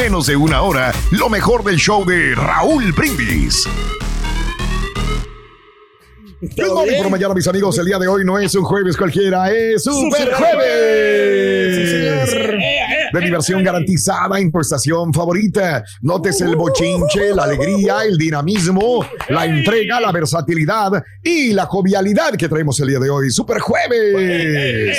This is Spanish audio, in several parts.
menos de una hora lo mejor del show de Raúl Brindis. Good morning por mañana, mis amigos. El día de hoy no es un jueves cualquiera, es un super jueves. Sí, señor. De diversión garantizada en tu estación favorita. Notes el bochinche, la alegría, el dinamismo, la entrega, la versatilidad y la jovialidad que traemos el día de hoy. Super jueves.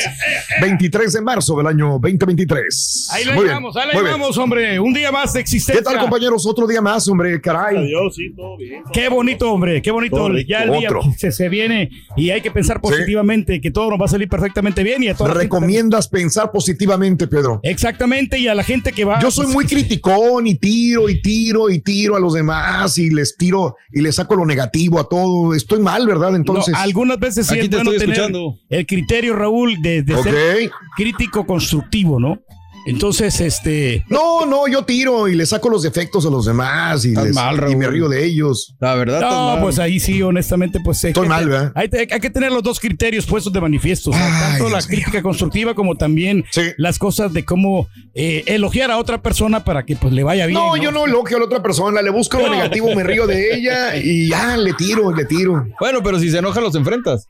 23 de marzo del año 2023. Ahí lo Muy bien, llevamos, ahí muy lo bien. llevamos, hombre. Un día más de existencia. ¿Qué tal, compañeros? Otro día más, hombre, caray. Adiós, sí, todo bien. Qué bonito, hombre, qué bonito. Ya el día Otro. se, se viene y hay que pensar positivamente que todo nos va a salir perfectamente bien y a toda la gente Recomiendas pensar positivamente, Pedro. también. Exactamente, y a la gente que va. Yo soy pues, muy criticón y tiro y tiro y tiro a los demás y les tiro y les saco lo negativo a todo. Estoy mal, ¿verdad? no, Entonces, algunas veces sí Aquí es te bueno estoy tener escuchando. el criterio, Raúl, de, ser crítico constructivo, ¿no? Entonces, este. No, no, yo tiro y les saco los defectos a los demás y, Estás les- mal, y Raúl. me río de ellos. La verdad, No, mal. pues ahí sí, honestamente, pues. hay Estoy que- mal, ¿verdad? Hay, hay que tener los dos criterios puestos de manifiesto. Ay, tanto la Dios crítica constructiva como también Sí. las cosas de cómo eh, elogiar a otra persona para que pues le vaya bien. No, yo no elogio a la otra persona, le busco lo negativo, me río de ella y ya le tiro, le tiro. Bueno, pero si se enoja, los enfrentas.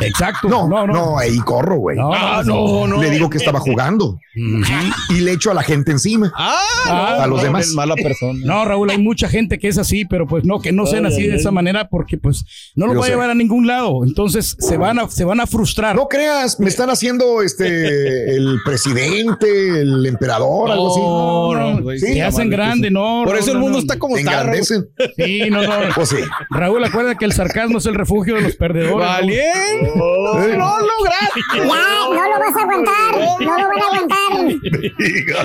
Exacto. No, no, no, no. ahí corro, güey. No, Ah, no, no, no. Le digo que estaba jugando y le echo a la gente encima. Ah, Ah, a los no, demás. mala persona. No, Raúl, hay mucha gente que es así, pero pues no, que no sean así de esa manera porque pues no lo va a llevar a ningún lado. Entonces se van a, se van a frustrar. No creas, me están haciendo este el presidente, el emperador, algo así. No, no, güey, Sí, Se está hacen grande, no. Por eso el mundo no. está como Te está. Raúl. Sí, no, no. Pues sí. Raúl, acuérdate que el sarcasmo es el refugio de los perdedores. Oh. No lograste. Ya, no lo vas a aguantar. No lo van a aguantar.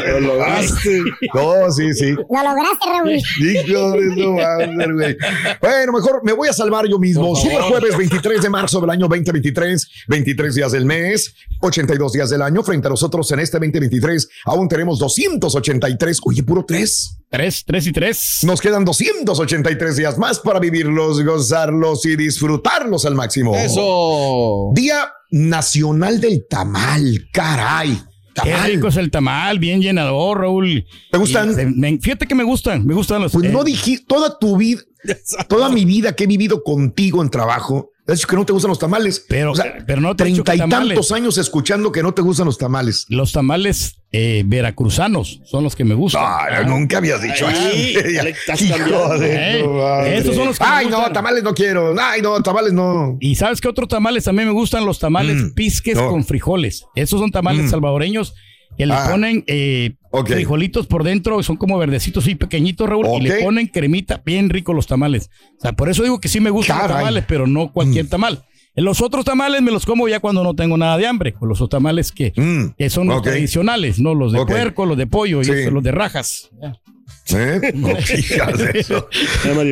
Lo lograste. No, sí, sí. Lo lograste, Raúl. Hijo de su madre, güey. Bueno, mejor me voy a salvar yo mismo. Super jueves 23 de marzo del año 2023, 23 días del mes, 82 días del año. Frente a nosotros en este 2023 aún tenemos 283. Oye, puro tres. Tres, tres y tres. Nos quedan 283 días más para vivirlos, gozarlos y disfrutarlos al máximo. Eso. Día Nacional del Tamal, caray. Qué rico es el tamal, bien llenador, Raúl. ¿Te gustan? Y me- fíjate que me gustan, me gustan los. Pues eh, no dije toda tu vida, toda mi vida que he vivido contigo en trabajo, es que no te gustan los tamales. Pero- O sea, pero no te treinta y tantos años escuchando que no te gustan los tamales. Los tamales eh, veracruzanos son los que me gustan. Ay, nunca habías dicho Ay, eso. Hijo de Eh, tu madre. esos son los que me Ay, no, tamales no quiero. Ay, no, tamales no. Y sabes qué otros tamales también me gustan los tamales Mm, pisques no. con frijoles. Esos son tamales Mm. salvadoreños que le Ah. ponen eh, Ok. frijolitos por dentro, son como verdecitos y pequeñitos, Raúl, y le ponen cremita, bien rico los tamales. O sea, por eso digo que sí me gustan los Caray. Mm. tamales, pero no cualquier tamal. Los otros tamales me los como ya cuando no tengo nada de hambre, con los otros tamales que, Mm, que son los tradicionales, ¿no? Los de puerco, los de pollo y Sí. los de rajas. Ya. ¿Eh? No digas eso.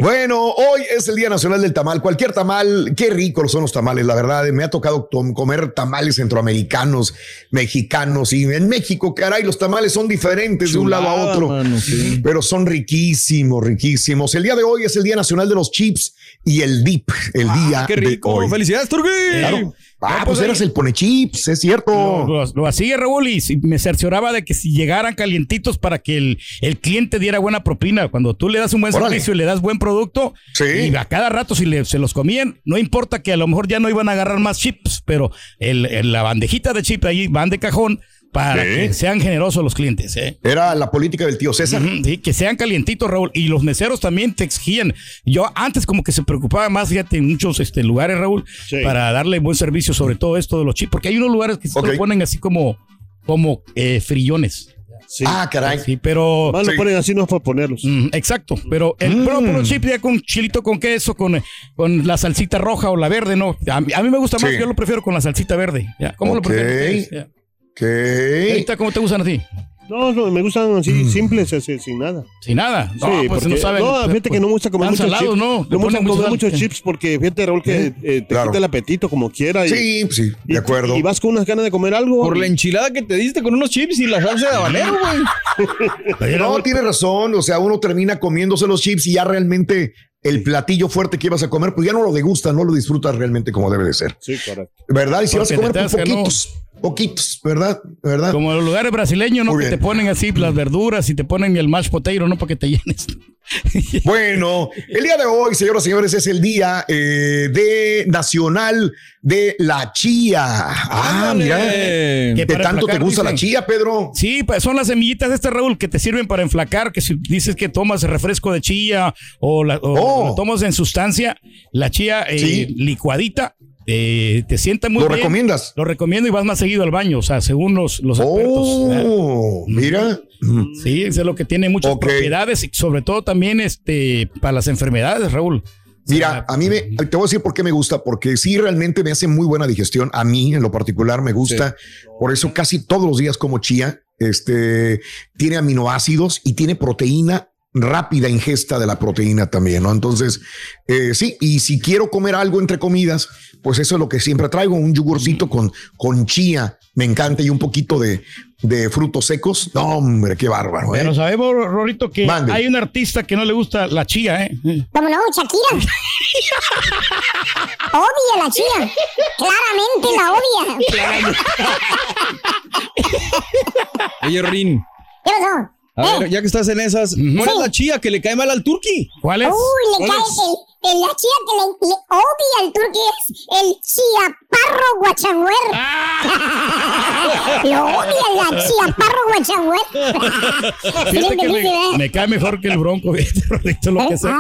Bueno, hoy es el Día Nacional del Tamal. Cualquier tamal, qué ricos son los tamales, la verdad. Me ha tocado comer tamales centroamericanos, mexicanos y en México, caray, los tamales son diferentes de un lado a otro. mano, sí. Pero son riquísimos, riquísimos. El día de hoy es el Día Nacional de los Chips y el dip, el día Ah, Qué de rico. hoy. Felicidades, Turgui. Claro. Ah, No, pues pues eras el pone chips, es cierto. Lo, lo- lo hacía Raúl y me cercioraba de que si llegaran calientitos para que el, el cliente diera buena propina. Cuando tú le das un buen Órale. servicio y le das buen producto, Sí. y a cada rato si le- se los comían, no importa que a lo mejor ya no iban a agarrar más chips, pero el, el- la bandejita de chips ahí van de cajón para Sí. que sean generosos los clientes. ¿eh? Era la política del tío César. Sí, que sean calientitos, Raúl. Y los meseros también te exigían. Yo antes como que se preocupaba más, fíjate, en muchos este, lugares, Raúl, Sí. para darle buen servicio, sobre todo esto de los chips, porque hay unos lugares que se Ok. lo ponen así como, como eh, frillones. Sí. Ah, caray. Sí, pero... Más Sí. lo ponen así no es para ponerlos. Mm, exacto, pero el Mm. puro, puro chip ya con chilito con queso, con, con la salsita roja o la verde, no. A, mí- a mí me gusta más, Sí. yo lo prefiero con la salsita verde. ya. ¿Cómo lo prefieres? Ahorita, ¿cómo te gustan a ti? No, no, me gustan así, Mm. simples, así, sin nada. Sin nada. No, sí, pues porque, no saben. no, fíjate que no me gusta comer muchos salados, chips. ¿no? No me gusta comer sal. muchos chips porque fíjate, Raúl, que eh, te Claro. quita el apetito como quiera. Y, Sí, sí, y- de acuerdo. Y vas con unas ganas de comer algo. Por la enchilada que te diste con unos chips y la salsa de habanero, güey. Oye, No, tiene razón. O sea, uno termina comiéndose los chips y ya realmente el platillo fuerte que ibas a comer, pues ya no lo degustas, no lo disfrutas realmente como debe de ser. Sí, correcto. ¿Verdad? Y si vas a comer, pues ¿no? Poquitos, ¿verdad? ¿Verdad? Como en los lugares brasileños, ¿no? Que te ponen así las verduras y te ponen el mashed potato, ¿no? Para que te llenes. Bueno, el día de hoy, señoras y señores, es el día eh, de nacional de la chía. Ah, mira. Eh, ¿Qué? ¿De para tanto te gusta la chía, Pedro? Sí, pues son las semillitas de este Raúl que te sirven para enflacar, que si dices que tomas refresco de chía o, la, o Oh. lo tomas en sustancia, la chía eh, Sí. licuadita, eh, te sienta muy ¿Lo bien. recomiendas? Lo recomiendo y vas más seguido al baño, o sea, según los, los expertos. ¿verdad? Oh, mira. Sí, eso es lo que tiene muchas propiedades y sobre todo también este para las enfermedades, Raúl. Mira, a mí me, te voy a decir por qué me gusta, porque sí realmente me hace muy buena digestión. A mí, en lo particular, me gusta. Por eso casi todos los días como chía. Este tiene aminoácidos y tiene proteína rápida ingesta de la proteína también, ¿no? Entonces, eh, sí, y si quiero comer algo entre comidas, pues eso es lo que siempre traigo, un yogurcito con, con chía, me encanta, y un poquito de, de frutos secos. No, hombre, qué bárbaro, ¿eh? Pero sabemos, Rorito, que Mande. hay un artista que no le gusta la chía, ¿eh? ¿Cómo no? Shakira. Odia la chía. Claramente la odia. Oye, Rin. ¿Qué pasó? A ver, ya que estás en esas, ¿cuál es la chía que le cae mal al turqui? ¿Cuál es? Uy, le ¿Cuál cae el, el- la chía que le, le odia al turqui es el chiaparro guachangüer. Ah. Lo odia la chiaparro. Fíjate que difícil, me, me cae mejor que el bronco, fíjate, lo que sea.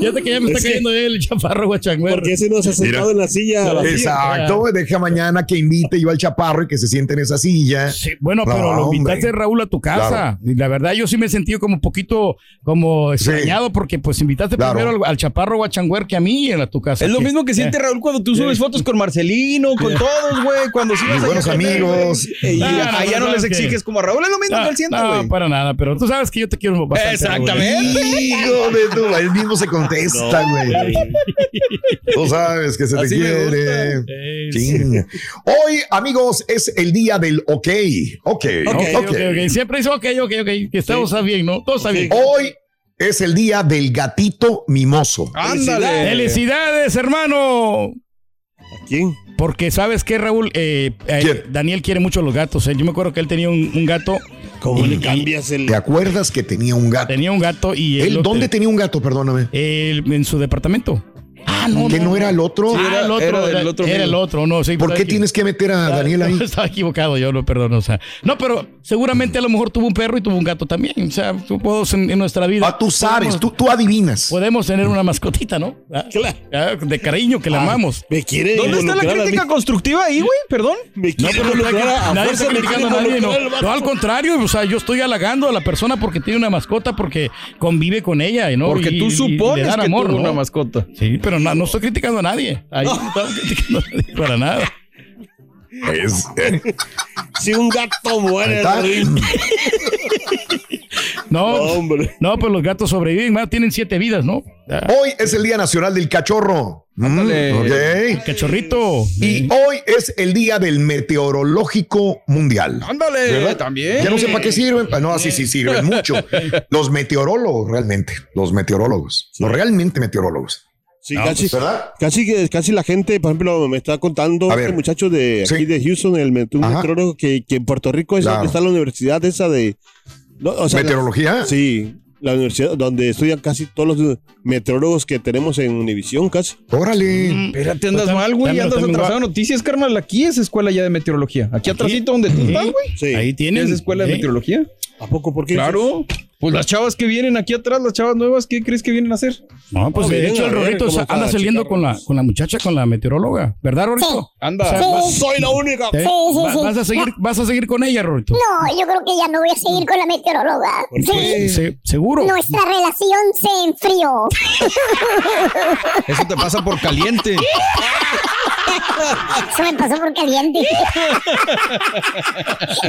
Fíjate que ya me está Es que- cayendo el chaparro guachangüero. Porque ese no se ha sentado en la silla. Exacto, deja mañana que invite yo al chaparro y que se siente en esa silla. Sí, bueno, No, pero lo invitaste Raúl a tu casa. Claro. Y la verdad, yo sí me he sentido como un poquito como extrañado porque pues invitaste Claro. primero al, al chaparro guachangüer que a mí en tu casa. Es lo mismo que siente eh. Raúl cuando tú subes fotos con Marcelino, con todos, güey. Cuando a buenos amigos. Y Ah, no, allá no, no les exiges como a Raúl. Es lo mismo No, que él siente, no, güey. para nada, pero tú sabes que yo te quiero bastante. Raúl. Exactamente. Hijo de tu, él mismo se contesta, güey. Tú sabes que se te quiere. Eh. Hoy, amigos, es el día del ok. Ok. Ok, ok. ok, ok. Siempre dice ok, ok, ok. Que estamos bien, ¿no? Todo está bien. Hoy es el día del gatito mimoso. Ándale. ¡Felicidades, hermano! ¿A quién? Porque sabes qué, Raúl, Eh, eh, ¿Quién? Daniel quiere mucho los gatos. eh. Yo me acuerdo que él tenía un, un gato. ¿Cómo Y- le cambias el.? ¿Te acuerdas que tenía un gato? Tenía un gato y ¿Él dónde te- tenía un gato? Perdóname. él en su departamento. Ah, no. ¿Que no era el otro? Sí, Ah, era- el otro, era era, del otro era amigo. el otro, no, sí. ¿Por qué tienes que meter a Daniel ahí? Estaba equivocado, yo lo perdono. O sea, no, pero seguramente a lo mejor tuvo un perro y tuvo un gato también. O sea, todos en, en nuestra vida. Ah, tú sabes, podemos- tú, tú adivinas. Podemos tener una mascotita, ¿no? Ah, ah, De cariño que la amamos. Me quiere. ¿Dónde está la crítica constructiva ahí, güey? Perdón. Me No, quiere pero no, involucrar a- a nadie está criticando a nadie, no. al No, vato. al contrario, o sea, yo estoy halagando a la persona porque tiene una mascota, porque convive con ella, ¿no? Porque Y- tú y- y supones que amor, tuvo ¿no? una mascota. Sí, pero no, no estoy criticando a nadie. Ahí no estamos criticando a nadie para nada. Es- eh, Si un gato muere. No, No, hombre. no, pues los gatos sobreviven, más tienen siete vidas, ¿no? Ah, Hoy es el Día Nacional del Cachorro. Mm, Ándale. ok. Cachorrito. Y hoy es el Día del Meteorológico Mundial. Ándale, ¿Verdad? también. Ya no sé para qué sirven. No, sí, sí sirven mucho. Los meteorólogos, realmente. Los meteorólogos. Los realmente meteorólogos. Sí, No, casi, ¿Verdad? casi, que- casi la gente, por ejemplo, me está contando A este muchacho de Sí. aquí de Houston, el met- un Ajá. meteorólogo que, que en Puerto Rico es Claro. donde está la universidad esa de. no, o sea, ¿Meteorología? Sí, la universidad donde estudian casi todos los meteorólogos que tenemos en Univisión, casi. Órale. Espérate, andas Pues, mal, güey. Andas atrasado en noticias, carnal. Aquí es escuela ya de meteorología. Aquí atrásito donde tú estás, güey. Sí. Ahí tienen. Es escuela de meteorología. ¿A poco? ¿Por qué? Claro. Pues las chavas que vienen aquí atrás, las chavas nuevas, ¿qué crees que vienen a hacer? No, pues No, de hecho a el Rorito anda saliendo con la, con la muchacha, con la meteoróloga, ¿verdad, Rorito? Anda. O sea, vas- Soy la única. ¿Eh? Sí, sí, Va- sí. Vas, a seguir, vas a seguir con ella, Rorito. No, yo creo que ya no voy a seguir con la meteoróloga. Se- seguro. nuestra relación se enfrió. Eso te pasa por caliente. Eso me pasó por caliente.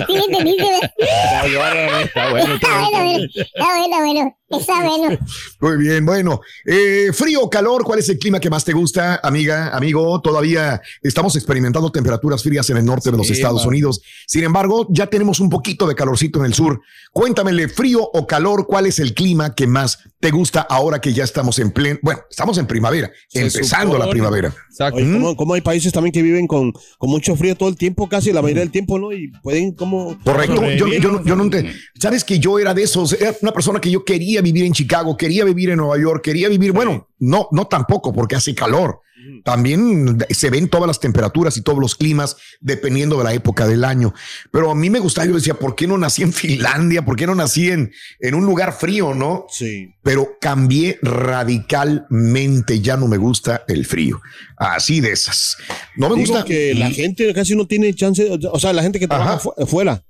¿Sí me entendiste? Está bueno, Está bueno, bueno. Está bueno, bueno. Está bueno. Muy bien, bueno. Eh, frío o calor, ¿cuál es el clima que más te gusta, amiga, amigo? Todavía estamos experimentando temperaturas frías en el norte de los Estados. Unidos. Sin embargo, ya tenemos un poquito de calorcito en el sur. Cuéntamele, frío o calor, ¿cuál es el clima que más te gusta ahora que ya estamos en pleno? Bueno, estamos en primavera, Se empezando la primavera. Exacto. Oye, ¿cómo, cómo hay países también que viven con, con mucho frío todo el tiempo, casi la mayoría del tiempo, ¿no? Y pueden como... Correcto. Yo, yo, no- yo no ente- Sabes que yo era de esos, era una persona que yo quería vivir en Chicago, quería vivir en Nueva York, quería vivir, bueno, no, no tampoco porque hace calor. También se ven todas las temperaturas y todos los climas dependiendo de la época del año. Pero a mí me gustaba, yo decía, ¿por qué no nací en Finlandia? ¿Por qué no nací en, en un lugar frío, no? Sí. Pero cambié radicalmente, ya no me gusta el frío. Así de esas. No me Digo gusta. que la gente casi no tiene chance, o sea, la gente que trabaja Ajá. fu- fuera,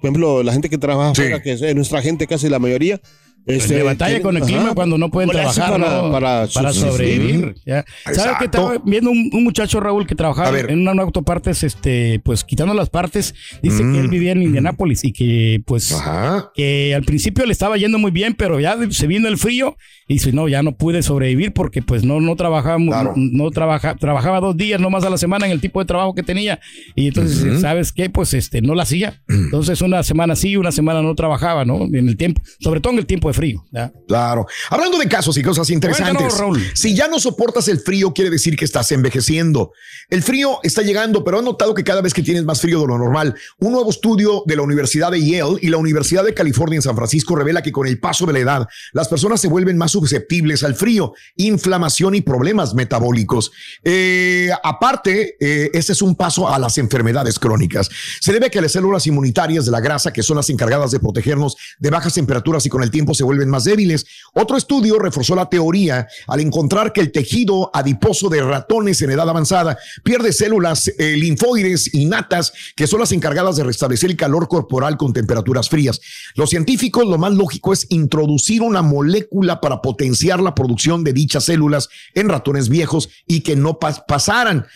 por ejemplo, la gente que trabaja Sí. fuera, que es nuestra gente casi la mayoría, este, batalla con el ajá. clima cuando no pueden ¿Cómo le hacen trabajar para, ¿no? para, para sobrevivir. ya. ¿Sabes que estaba viendo un, un muchacho, Raúl, que trabajaba en una autopartes, este, pues quitando las partes, dice Mm. que él vivía en Indianápolis y que pues Ajá. que al principio le estaba yendo muy bien, pero ya se vino el frío y dice, no, ya no pude sobrevivir porque pues no, no trabajaba, Claro. no trabaja, trabajaba dos días nomás a la semana en el tipo de trabajo que tenía. Y entonces, Ujú. ¿sabes qué? Pues este, no la hacía. Entonces una semana sí, una semana no trabajaba, ¿no? En el tiempo, sobre todo en el tiempo de frío. ¿ya? Claro. Hablando de casos y cosas interesantes. Cuéntanos. Si ya no soportas el frío, quiere decir que estás envejeciendo. El frío está llegando, pero han notado que cada vez que tienes más frío de lo normal. Un nuevo estudio de la Universidad de Yale y la Universidad de California en San Francisco revela que con el paso de la edad, las personas se vuelven más susceptibles al frío, inflamación y problemas metabólicos. Eh, aparte, eh, este es un paso a las enfermedades crónicas. Se debe a que las células inmunitarias de la grasa, que son las encargadas de protegernos de bajas temperaturas y con el tiempo se vuelven más débiles. Otro estudio reforzó la teoría al encontrar que el tejido adiposo de ratones en edad avanzada pierde células eh, linfoides innatas, que son las encargadas de restablecer el calor corporal con temperaturas frías. Los científicos lo más lógico es introducir una molécula para potenciar la producción de dichas células en ratones viejos y que no pas- pasaran.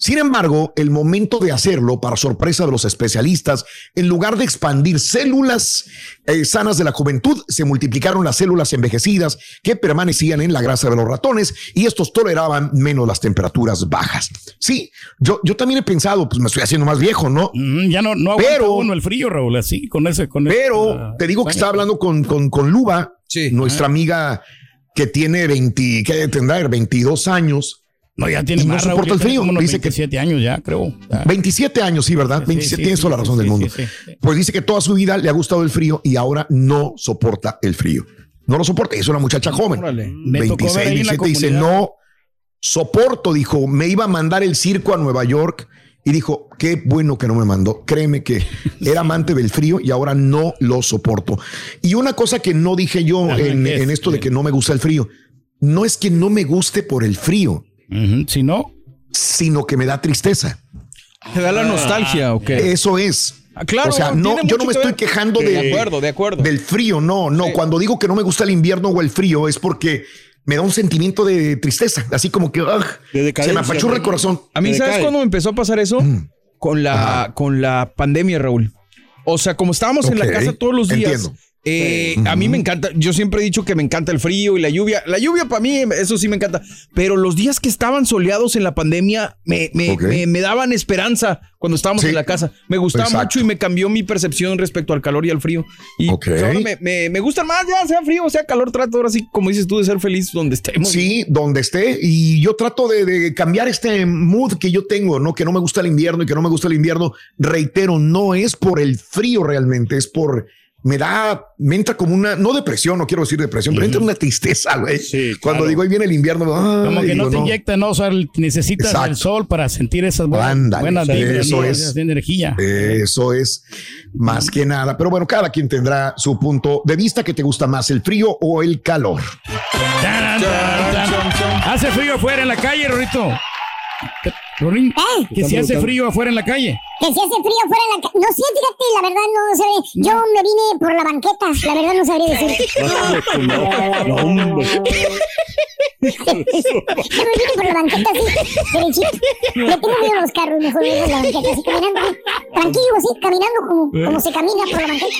Sin embargo, el momento de hacerlo, para sorpresa de los especialistas, en lugar de expandir células eh, sanas de la juventud, se multiplicaron las células envejecidas que permanecían en la grasa de los ratones y estos toleraban menos las temperaturas bajas. Sí, yo, yo también he pensado, pues me estoy haciendo más viejo, ¿no? Mm, ya no, no aguanta Pero- uno el frío, Raúl, así, con ese, con Pero esa- te digo que estaba hablando con, con, con Luba, Sí. nuestra amiga que tiene 20, ¿qué tendrá? 22 años. No, ya tiene no más, soporta Raúl, el frío. unos Dice que- 27 años ya, creo. Ya. 27 años, sí, ¿verdad? Sí, 27, sí, tienes sí, toda la razón sí, del mundo. sí, sí. Pues dice que toda su vida le ha gustado el frío y ahora no soporta el frío. No lo soporta. Es una muchacha joven. Órale. Me tocó ver ahí en la 27, dice, no soporto, dijo, me iba a mandar el circo a Nueva York y dijo, qué bueno que no me mandó. Créeme que era amante del frío y ahora no lo soporto. Y una cosa que no dije yo en esto de que no me gusta el frío, no es que no me guste por el frío, Si no, sino que me da tristeza. ¿Te da la nostalgia o qué? Eso es. Ah, claro, o sea, no, yo no me que estoy ver. quejando de, De acuerdo, de acuerdo. del frío, no, no. Sí. Cuando digo que no me gusta el invierno o el frío es porque me da un sentimiento de tristeza, así como que ugh, De se me apachurra el corazón. A mí, ¿sabes cuándo me empezó a pasar eso? Mm. Con la, con la pandemia, Raúl. O sea, como estábamos en Ok, la casa todos los días. entiendo. Eh, A mí me encanta, yo siempre he dicho que me encanta el frío y la lluvia. La lluvia para mí, eso sí me encanta. Pero los días que estaban soleados en la pandemia me, me, me- me daban esperanza cuando estábamos Sí. en la casa. Me gustaba Exacto. mucho y me cambió mi percepción respecto al calor y al frío. Y pues, ahora me, me, me gustan más, ya sea frío o sea calor, trato ahora sí, como dices tú, de ser feliz donde estemos. Sí, donde esté. Y yo trato de, de cambiar este mood que yo tengo, ¿no? Que no me gusta el invierno y que no me gusta el invierno. Reitero, no es por el frío realmente, es por. Me da, me entra como una, no depresión, no quiero decir depresión, pero entra una tristeza, güey. Sí, Cuando claro. digo ahí viene el invierno, ay, como que no te inyecta, ¿no? O sea, necesitas Exacto. el sol para sentir esas buenas, Ándale, buenas eso ¿no? es. Energía. Eso es más que nada. Pero bueno, cada quien tendrá su punto de vista que te gusta más, el frío o el calor. Hace frío afuera en la calle, Rorito. Rorín, ¿Eh? que si hace frío afuera en la calle. Que si hace frío fuera de la ca- No sé, fíjate, la verdad no sé. Yo me vine por la banqueta, la verdad no sabría decir. No, no, hombre. Que me viene por la banqueta así, derechito. Le tengo miedo a los carros, mejor me por la banqueta así, caminando. Tranquilo, así, caminando como, como se camina por la banqueta.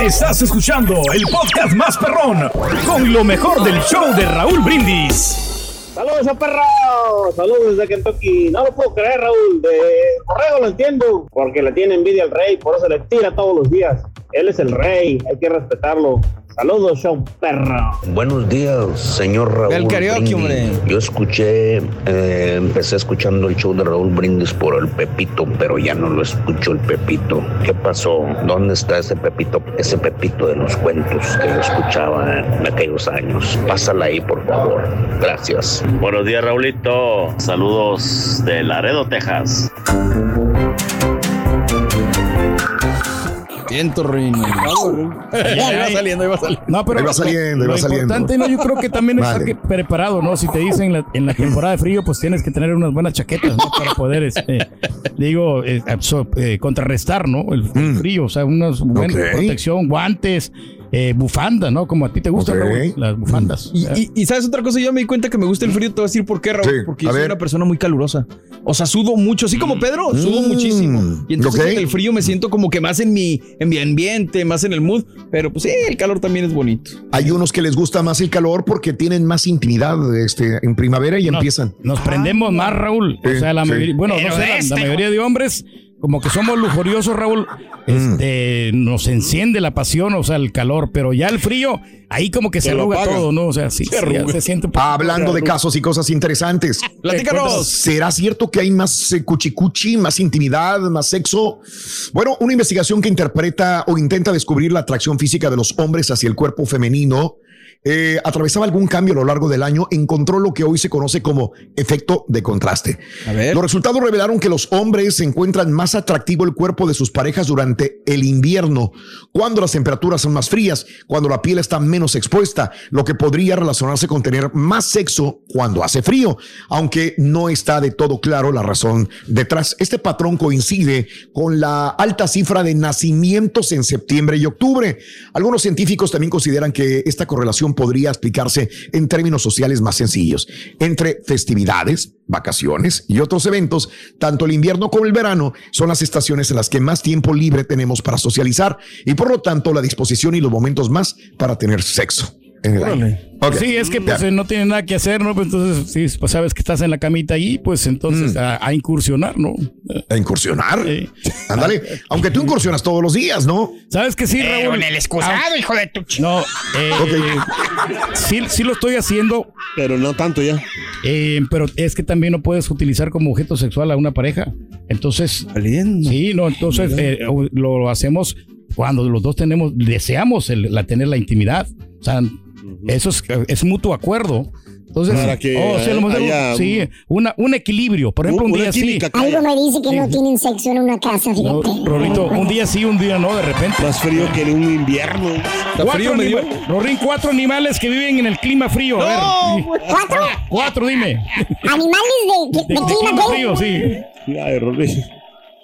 Estás escuchando el podcast más perrón con lo mejor del show de Raúl Brindis. Saludos a perro, saludos desde Kentucky. No lo puedo creer, Raúl. De Borrego lo entiendo, porque le tiene envidia al rey, por eso le tira todos los días. Él es el rey, hay que respetarlo. Saludos, show perro. Buenos días, señor Raúl. El karaoke, hombre. Yo escuché, eh, empecé escuchando el show de Raúl Brindis por el Pepito, pero ya no lo escucho el Pepito. ¿Qué pasó? ¿Dónde está ese Pepito? Ese Pepito de los cuentos que yo escuchaba en aquellos años. Pásala ahí, por favor. Gracias. Buenos días, Raulito. Saludos de Laredo, Texas. Siento, Rin. Ahí va saliendo, ahí va saliendo. No, pero Ahí va saliendo, va saliendo. importante, ¿no? Yo creo que también Vale. estar que- preparado, ¿no? Si te dicen la- en la temporada de frío, pues tienes que tener unas buenas chaquetas, ¿no? Para poder, este, digo, eh, absor- eh, contrarrestar, ¿no? El, el frío, o sea, unas buenas Mm. Ok. protección, guantes, eh, bufanda, ¿no? Como a ti te gustan, Ok. Raúl, las bufandas. Y, y- y sabes otra cosa, yo me di cuenta que me gusta el frío, te voy a decir por qué, Raúl. Sí, Porque yo soy ver. una persona muy calurosa. O sea, sudo mucho, así como Pedro, sudo Mm, muchísimo. Y entonces ok. en el frío me siento como que más en mi, en mi ambiente, más en el mood. Pero pues sí, el calor también es bonito. Hay unos que les gusta más el calor porque tienen más intimidad este, en primavera y Nos- empiezan. Nos prendemos más, Raúl. Sí, o sea, la sí. mayoría, bueno, no sé, la, la mayoría de hombres, como que somos lujuriosos, Raúl, este, nos enciende la pasión, o sea, el calor, pero ya el frío, ahí como que se, Se arruga todo, ¿no? O sea, sí, Se sí, siente Hablando de casos y cosas interesantes. Platícanos. ¿Será cierto que hay más eh, cuchicuchi, más intimidad, más sexo? Bueno, una investigación que interpreta o intenta descubrir la atracción física de los hombres hacia el cuerpo femenino eh, atravesaba algún cambio a lo largo del año, encontró lo que hoy se conoce como efecto de contraste. A ver. Los resultados revelaron que los hombres encuentran más atractivo el cuerpo de sus parejas durante el invierno, cuando las temperaturas son más frías, cuando la piel está menos expuesta, lo que podría relacionarse con tener más sexo cuando hace frío, aunque no está de todo claro la razón detrás. Este patrón coincide con la alta cifra de nacimientos en septiembre y octubre. Algunos científicos también consideran que esta correlación podría explicarse en términos sociales más sencillos. Entre festividades, vacaciones y otros eventos, tanto el invierno como el verano son las estaciones en las que más tiempo libre tenemos para socializar y por lo tanto la disposición y los momentos más para tener sexo. En el año. Ok. Sí, es que pues no tiene nada que hacer, ¿no? Pues entonces, sí, pues sabes que estás en la camita ahí, pues entonces a, a incursionar, ¿no? A incursionar. Sí. Ándale. Aunque tú incursionas todos los días, ¿no? ¿Sabes que sí, Raúl? en el excusado, hijo de tu ch... No, eh, sí, sí lo estoy haciendo, Pero no tanto ya. eh, pero es que también no puedes utilizar como objeto sexual a una pareja. Entonces, Valiendo. sí, no, entonces eh, lo, lo hacemos cuando los dos tenemos, deseamos el- la, tener la intimidad. O sea, eso es, es mutuo acuerdo. Entonces, Para que oh, haya sí, una, un equilibrio. Por ejemplo, un, día sí. Algo me dice que no tienen sexo en una casa, No, fíjate. Rorrito, un día sí, un día no, de repente. Más frío que en un invierno. Está Cuatro frío, me dio. anima- Rorín, cuatro animales que viven en el clima frío. A ver. ¿Cuatro? Cuatro, dime. Animales de, de, de De clima, ¿qué? frío, sí. Ay, Rolly.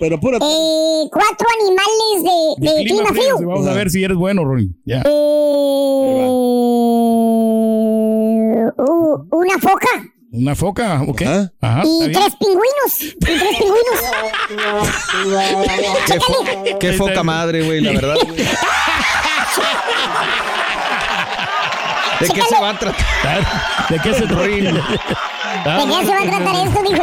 Pero apúrate. Eh, cuatro animales de, de, clima, frío. sí, Vamos a ver si eres bueno, Rorín. Ya. Eh, uh, una foca Una foca, ¿ok? Ajá. Ajá, y tres pingüinos. Y tres pingüinos. Qué, fo- qué foca madre, güey, la verdad. ¿De qué se va a tratar? ¿De qué se? ¿De qué se va a tratar esto? Dijo.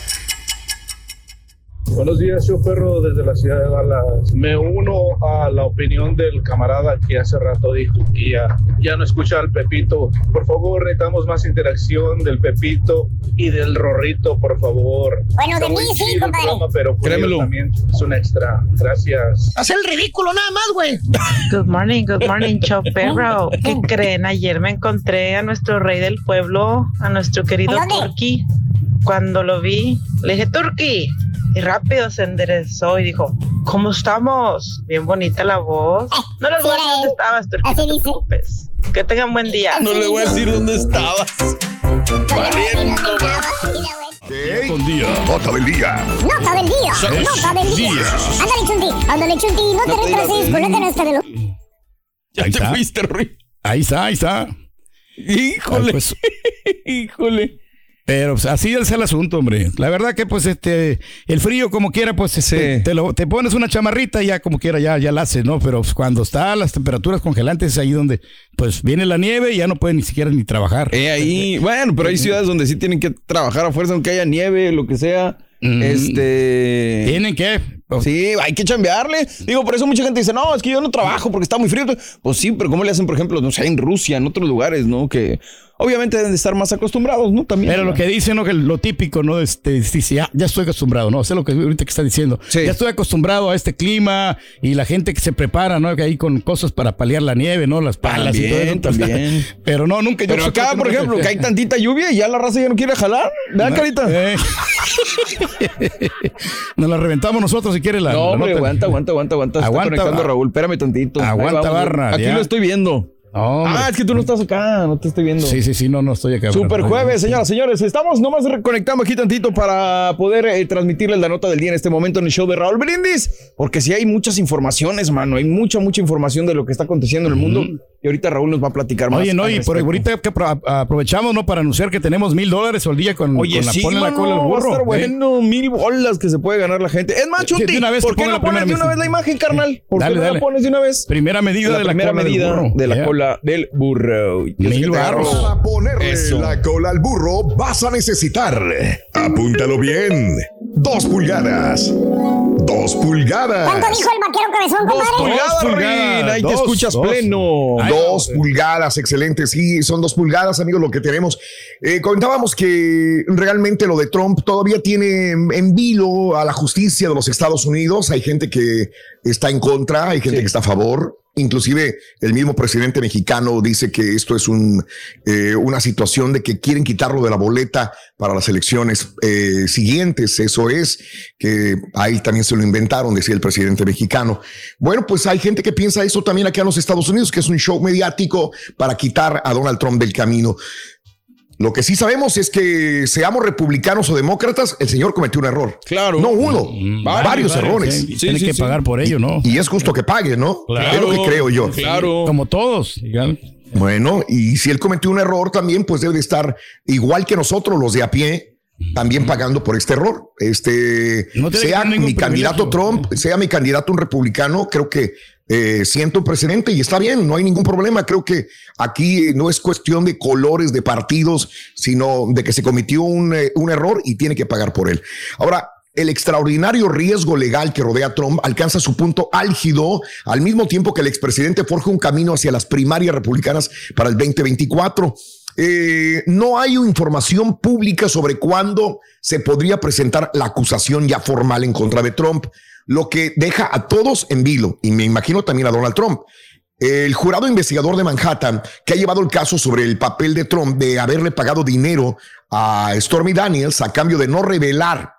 Buenos días, yo perro desde la ciudad de Dallas. Me uno a la opinión del camarada que hace rato dijo que ya, ya no escucha al Pepito. Por favor, necesitamos más interacción del Pepito y del Rorrito, por favor. Bueno, de Está mí sí, compadre. programa, pero por Créemelo. también es un extra. Gracias. Haz el ridículo nada más, güey. Good morning, good morning, show perro. ¿Qué creen? Ayer me encontré a nuestro rey del pueblo, a nuestro querido. Turki. Cuando lo vi, le dije, Turki. Y rápido se enderezó y dijo, ¿cómo estamos? Bien bonita la voz. No lo sí lugar era donde él. estabas. Así no te preocupes. Que tengan buen día. No le voy a decir dónde estabas. Con día. Nota del día. Nota del día. Nota del día. Ándale, Chunti. Ándale, Chunti. No te retrases la canasta de los. Ya Ahí te está. fuiste, Rui. Ahí está, ahí está. Híjole. Pues, Híjole. Pero pues, así es el asunto, hombre. La verdad que pues este el frío como quiera pues este, te, lo- te pones una chamarrita y ya como quiera ya ya la haces, ¿no? Pero pues, cuando está las temperaturas congelantes es ahí donde pues viene la nieve y ya no pueden ni siquiera ni trabajar. Eh, ahí, bueno, pero hay ciudades donde sí tienen que trabajar a fuerza, aunque haya nieve, lo que sea. Este. ¿Tienen que? Sí, hay que chambearle. Digo, por eso mucha gente dice, no, es que yo no trabajo porque está muy frío. Pues sí, pero ¿cómo le hacen, por ejemplo, no sé, en Rusia, en otros lugares, ¿no? Que obviamente deben de estar más acostumbrados, ¿no? También. Pero lo que dicen, ¿no? Que lo típico, ¿no? Este, dice, ya, ya estoy acostumbrado, ¿no? Sé lo que ahorita que está diciendo. Ya estoy acostumbrado a este clima y la gente que se prepara, ¿no? Que ahí con cosas para paliar la nieve, ¿no? Las palas y todo eso. También, también. Pero no, nunca. Pero yo acá, por no- ejemplo, que hay tantita lluvia y ya la raza ya no quiere jalar. ¿Verdad, No, carita? eh. Nos la reventamos nosotros si quiere la. No, hombre, aguanta, aguanta, aguanta, aguanta. Está Aguanta, conectando. Raúl. Espérame tantito. Aguanta, barra, Aquí ya. lo estoy viendo. hombre. ah, es que tú no estás acá, no te estoy viendo. Sí, sí, sí, no, no estoy acá. Super jueves, señoras, señores. Estamos nomás reconectando aquí tantito para poder eh, transmitirles la nota del día en este momento en el show de Raúl Brindis. Porque sí hay muchas informaciones, mano. Hay mucha, mucha información de lo que está aconteciendo en el mundo. Y ahorita Raúl nos va a platicar más. Oye, no, y por ahorita que apro- aprovechamos, ¿no? Para anunciar que tenemos mil dólares al día con, Oye, con la sí, ponle la mano, cola al va a burro. estar ¿eh? bueno, mil bolas que se puede ganar la gente. Es más, vez ¿por qué no la pones de una vez la imagen, carnal? ¿Por Dale, qué no la pones de una vez? Primera medida la de la primera cola del medida burro. de la cola del burro. Mil barros. Para ponerle Eso. la cola al burro vas a necesitar, apúntalo bien, dos pulgadas. Dos pulgadas. ¿Cuánto dijo el vaquero cabezón, Dos compadre? pulgadas, pulgadas, ahí te dos, escuchas dos. pleno. Ay, Dos pulgadas, excelente. Sí, son dos pulgadas, amigos, lo que tenemos. Eh, comentábamos que realmente lo de Trump todavía tiene en en vilo a la justicia de los Estados Unidos. Hay gente que está en contra, hay gente que está a favor. Inclusive el mismo presidente mexicano dice que esto es eh, una situación de que quieren quitarlo de la boleta para las elecciones eh, siguientes. Eso es que ahí también se lo inventaron, decía el presidente mexicano. Bueno, pues hay gente que piensa eso también aquí en los Estados Unidos, que es un show mediático para quitar a Donald Trump del camino. Lo que sí sabemos es que seamos republicanos o demócratas, el señor cometió un error. Claro. No uno, Mm, varios, errores. sí, tiene sí, que sí. pagar por ello, ¿no? Y es justo que pague, ¿no? Claro. Es lo que creo yo. Claro. Como todos. Bueno, y si él cometió un error también, pues debe de estar igual que nosotros, los de a pie, también pagando por este error. Este, No sea mi candidato. Trump, sea mi candidato un republicano, creo que eh, siento un precedente y está bien, no hay ningún problema. Creo que aquí no es cuestión de colores, de partidos, sino de que se cometió un, eh, un error y tiene que pagar por él. Ahora, el extraordinario riesgo legal que rodea a Trump alcanza su punto álgido al mismo tiempo que el expresidente forja un camino hacia las primarias republicanas para el 2024. Eh, no hay información pública sobre cuándo se podría presentar la acusación ya formal en contra de Trump, lo que deja a todos en vilo, y me imagino también a Donald Trump. El jurado investigador de Manhattan, que ha llevado el caso sobre el papel de Trump de haberle pagado dinero a Stormy Daniels a cambio de no revelar.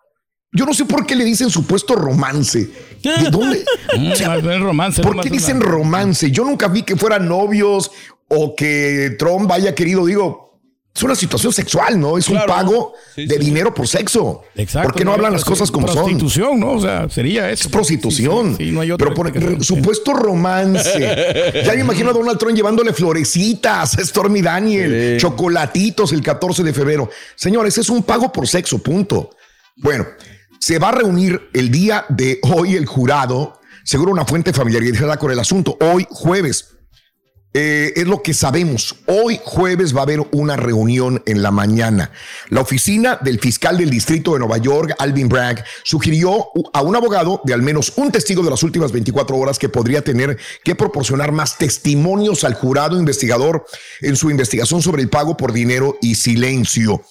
Yo no sé por qué le dicen supuesto romance. ¿De dónde? Mm, O sea, romance. ¿Por qué dicen romance? Yo nunca vi que fueran novios o que Trump haya querido, digo, es una situación sexual, ¿no? Es Claro. un pago Sí, de sí. dinero por sexo. Exacto. ¿Por qué no, hablan las cosas como son? Prostitución, ¿no? O sea, sería eso. Es prostitución. Sí, no hay otra Pero por supuesto romance. ya me imagino a Donald Trump llevándole florecitas a Stormy Daniel, chocolatitos el 14 de febrero. Señores, es un pago por sexo, punto. Bueno, se va a reunir el día de hoy el jurado, seguro una fuente familiarizada con el asunto, hoy jueves. Eh, es lo que sabemos. Hoy jueves va a haber una reunión en la mañana. La oficina del fiscal del distrito de Nueva York, Alvin Bragg, sugirió a un abogado de al menos un testigo de las últimas 24 horas que podría tener que proporcionar más testimonios al jurado investigador en su investigación sobre el pago por dinero y silencio.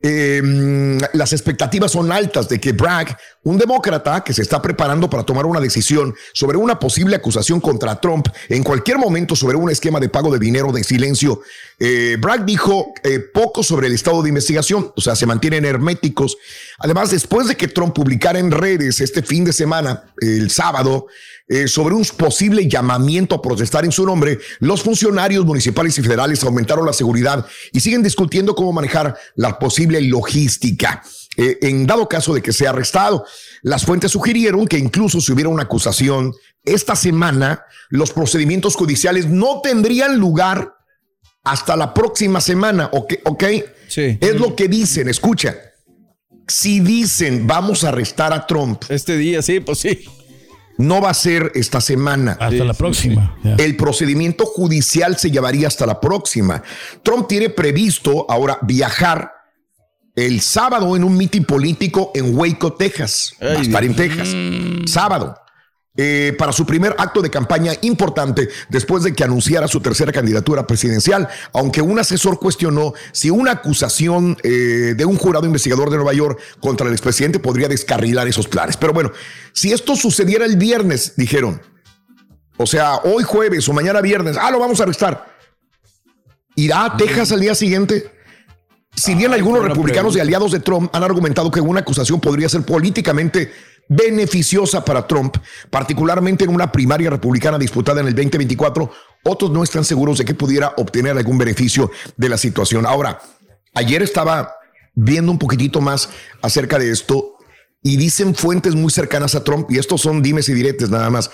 Eh, las expectativas son altas de que Bragg, un demócrata que se está preparando para tomar una decisión sobre una posible acusación contra Trump en cualquier momento sobre un esquema de pago de dinero de silencio. Eh, Bragg dijo eh, poco sobre el estado de investigación, o sea, se mantienen herméticos. Además, después de que Trump publicara en redes este fin de semana, el sábado, eh, sobre un posible llamamiento a protestar en su nombre, los funcionarios municipales y federales aumentaron la seguridad y siguen discutiendo cómo manejar la posible logística. En dado caso de que sea arrestado, las fuentes sugirieron que incluso si hubiera una acusación esta semana, los procedimientos judiciales no tendrían lugar hasta la próxima semana. ¿Ok? okay? Sí. Es lo que dicen, escucha. Si dicen vamos a arrestar a Trump. Este día, sí, pues sí. No va a ser esta semana. Hasta la próxima. El procedimiento judicial se llevaría hasta la próxima. Trump tiene previsto ahora viajar el sábado en un mitin político en Waco, Texas. Va a estar en Texas. Sábado. Eh, para su primer acto de campaña importante después de que anunciara su tercera candidatura presidencial, aunque un asesor cuestionó si una acusación eh, de un jurado investigador de Nueva York contra el expresidente podría descarrilar esos planes. Pero bueno, si esto sucediera el viernes, dijeron, o sea, hoy jueves o mañana viernes, ah, lo vamos a arrestar. ¿Irá a Texas al día siguiente? Si bien algunos republicanos y aliados de Trump han argumentado que una acusación podría ser políticamente beneficiosa para Trump, particularmente en una primaria republicana disputada en el 2024, otros no están seguros de que pudiera obtener algún beneficio de la situación. Ahora, ayer estaba viendo un poquitito más acerca de esto y dicen fuentes muy cercanas a Trump, y estos son dimes y diretes nada más,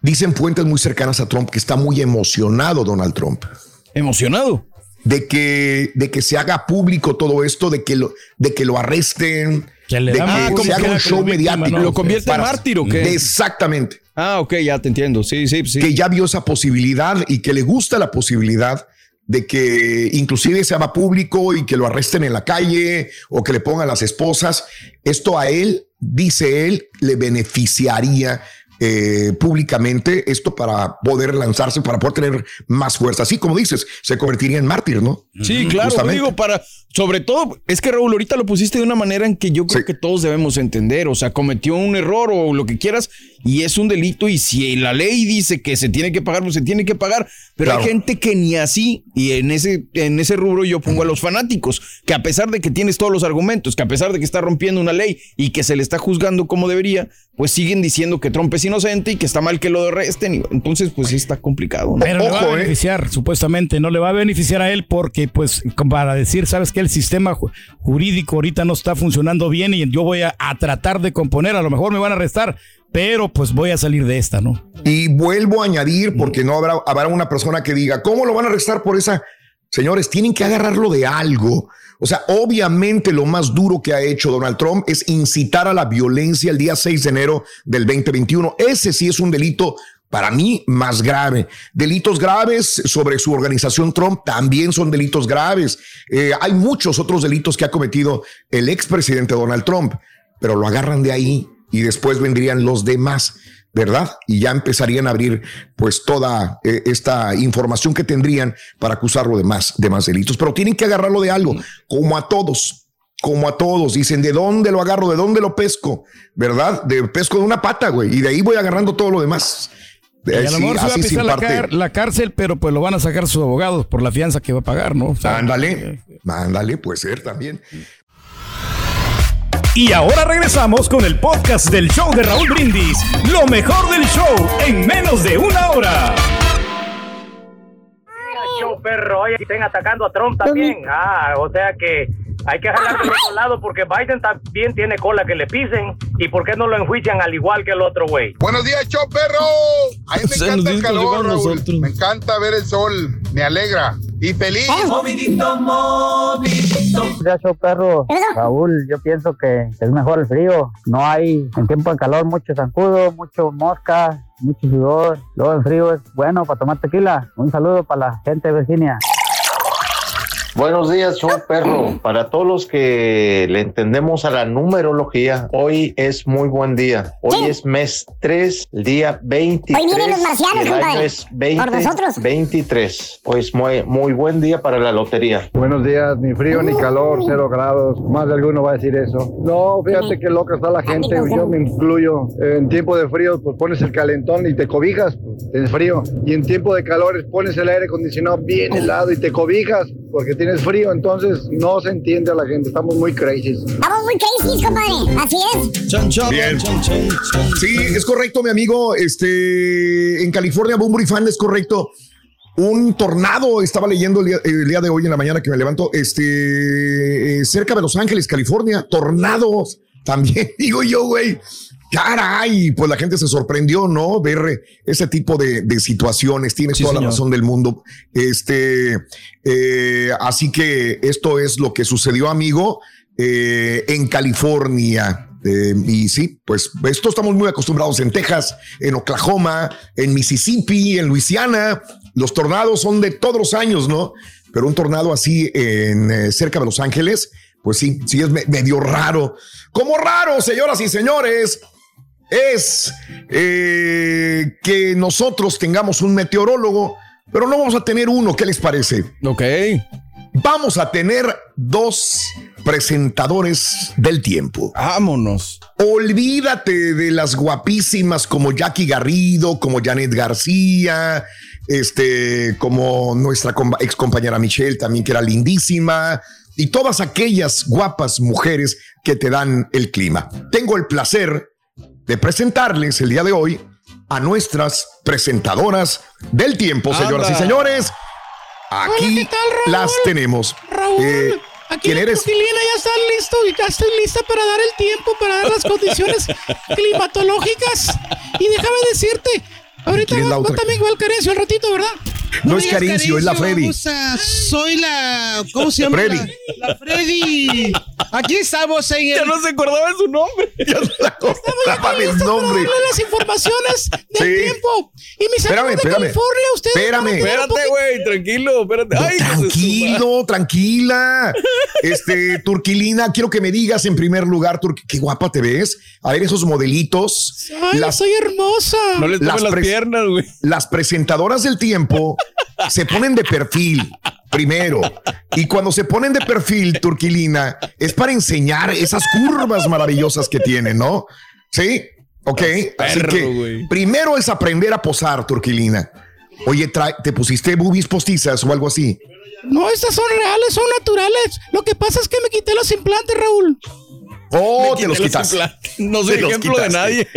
dicen fuentes muy cercanas a Trump que está muy emocionado Donald Trump. ¿Emocionado? De que, de que se haga público todo esto, de que lo, de que lo arresten, Que le de que se haga un show víctima, mediático. ¿no? ¿Lo convierte en mártir o qué? Exactamente. Ah, ok, ya te entiendo. Sí, sí, sí. Que ya vio esa posibilidad y que le gusta la posibilidad de que inclusive se haga público y que lo arresten en la calle o que le pongan las esposas. Esto a él, dice él, le beneficiaría eh, públicamente esto para poder lanzarse, para poder tener más fuerza. Así como dices, se convertiría en mártir, ¿no? Sí, claro, Justamente. digo, para, sobre todo, es que Raúl, ahorita lo pusiste de una manera en que yo creo que todos debemos entender, o sea, cometió un error o lo que quieras y es un delito y si la ley dice que se tiene que pagar, pues se tiene que pagar, pero Claro. hay gente que ni así y en ese, en ese rubro yo pongo a los fanáticos, que a pesar de que tienes todos los argumentos, que a pesar de que está rompiendo una ley y que se le está juzgando como debería, pues siguen diciendo que Trump es inocente y que está mal que lo arresten, y entonces pues sí está complicado. ¿no? Pero le va a eh. beneficiar, supuestamente, no le va a beneficiar a él porque, pues, para decir, sabes que el sistema ju- jurídico ahorita no está funcionando bien y yo voy a, a tratar de componer, a lo mejor me van a arrestar, pero pues voy a salir de esta, ¿no? Y vuelvo a añadir, porque no habrá, habrá una persona que diga, ¿cómo lo van a arrestar por esa? Señores, tienen que agarrarlo de algo. O sea, obviamente lo más duro que ha hecho Donald Trump es incitar a la violencia el día 6 de enero del 2021. Ese sí es un delito para mí más grave. Delitos graves sobre su organización Trump también son delitos graves. Eh, hay muchos otros delitos que ha cometido el expresidente Donald Trump, pero lo agarran de ahí y después vendrían los demás. ¿Verdad? Y ya empezarían a abrir pues toda eh, esta información que tendrían para acusarlo de más, de más delitos. Pero tienen que agarrarlo de algo, como a todos, como a todos. Dicen, ¿de dónde lo agarro? ¿De dónde lo pesco? ¿Verdad? De pesco de una pata, güey. Y de ahí voy agarrando todo lo demás. Y a Eh, lo sí, mejor se va a pisar la, car- la cárcel, pero pues lo van a sacar sus abogados por la fianza que va a pagar, ¿no? O sea, Ándale, ándale, puede ser también. Y ahora regresamos con el podcast del show de Raúl Brindis. Lo mejor del show en menos de una hora. show, perro. Oye, estén atacando a Trump también. Ah, o sea que hay que jalar del otro lado porque Biden también tiene cola que le pisen. ¿Y por qué no lo enjuician al igual que el otro güey? Buenos días, show perro. A mí me encanta el calor, Raúl. Me encanta ver el sol. Me alegra. Y feliz. Ya, show perro. Raúl, yo pienso que es mejor el frío. No hay en tiempo de calor mucho zancudo, mucho mosca, mucho sudor. Luego el frío es bueno para tomar tequila. Un saludo para la gente de Virginia. Buenos días, show perro. Para todos los que le entendemos a la numerología, hoy es muy buen día. Hoy es mes 3, el día 23. Hoy vienen los marcianos, y el año compadre. es 20, Por nosotros. 23. Pues muy, muy buen día para la lotería. Buenos días, ni frío ni calor, cero grados. Más de alguno va a decir eso. No, fíjate que loca está la gente, yo me incluyo. En tiempo de frío, pues pones el calentón y te cobijas, pues, tienes frío. Y en tiempo de calor, pones el aire acondicionado bien helado y te cobijas porque tienes frío. Entonces, no se entiende a la gente, estamos muy crazy. Estamos muy crazy, compadre. Así es. Bien. Sí, es correcto, mi amigo. Este, en California, Bumburi Fan, es correcto. Un tornado, estaba leyendo el día, el día de hoy en la mañana que me levanto, este, eh, cerca de Los Ángeles, California, tornados. También digo yo, güey. Caray, pues la gente se sorprendió, ¿no? Ver ese tipo de, de situaciones. Tienes Sí, toda la razón del mundo. Este, eh, así que esto es lo que sucedió, amigo, eh, en California. Eh, y sí, pues esto estamos muy acostumbrados en Texas, en Oklahoma, en Mississippi, en Luisiana. Los tornados son de todos los años, ¿no? Pero un tornado así en eh, cerca de Los Ángeles, pues sí, sí es me- medio raro. Como raro, señoras y señores, es eh, que nosotros tengamos un meteorólogo, pero no vamos a tener uno. ¿Qué les parece? Ok. Vamos a tener dos presentadores del tiempo. Vámonos. Olvídate de las guapísimas como Jackie Garrido, como Janet García, este, como nuestra ex compañera Michelle también, que era lindísima, y todas aquellas guapas mujeres que te dan el clima. Tengo el placer de presentarles el día de hoy a nuestras presentadoras del tiempo, señoras y señores. Aquí Hola, ¿qué tal, Raúl? las tenemos. Raúl, Eh, aquí ¿Quién la eres? ya está listo y ya estoy lista para dar el tiempo, para dar las condiciones climatológicas. Y déjame decirte, ahorita ¿Quién es la va, va también va el Carencio al ratito, ¿verdad? No es digas Carincio, es la Freddy. babosa. soy la. ¿Cómo se llama? Freddy. La, la Freddy. Aquí estamos en el. Ya no se acordaba de su nombre. Dame el nombre. Darle las informaciones del Sí. tiempo. Y mis Espérame, amigos de espérame. California, ustedes a Espérame. Espérate, güey, tranquilo, espérate. Ay, Tranquilo, tranquila. Este, Turquilina, quiero que me digas en primer lugar, Turqui- qué guapa te ves. A ver esos modelitos. Ay, soy hermosa. No les las pres- piernas, güey. Las presentadoras del tiempo se ponen de perfil primero. Y cuando se ponen de perfil, Turquilina, es para enseñar esas curvas maravillosas que tienen, ¿no? Sí, ok. Así que primero es aprender a posar, Turquilina. Oye, ¿te pusiste boobies postizas o algo así? No, estas son reales, son naturales. Lo que pasa es que me quité los implantes, Raúl. Oh, te los quitas. No soy ejemplo de nadie.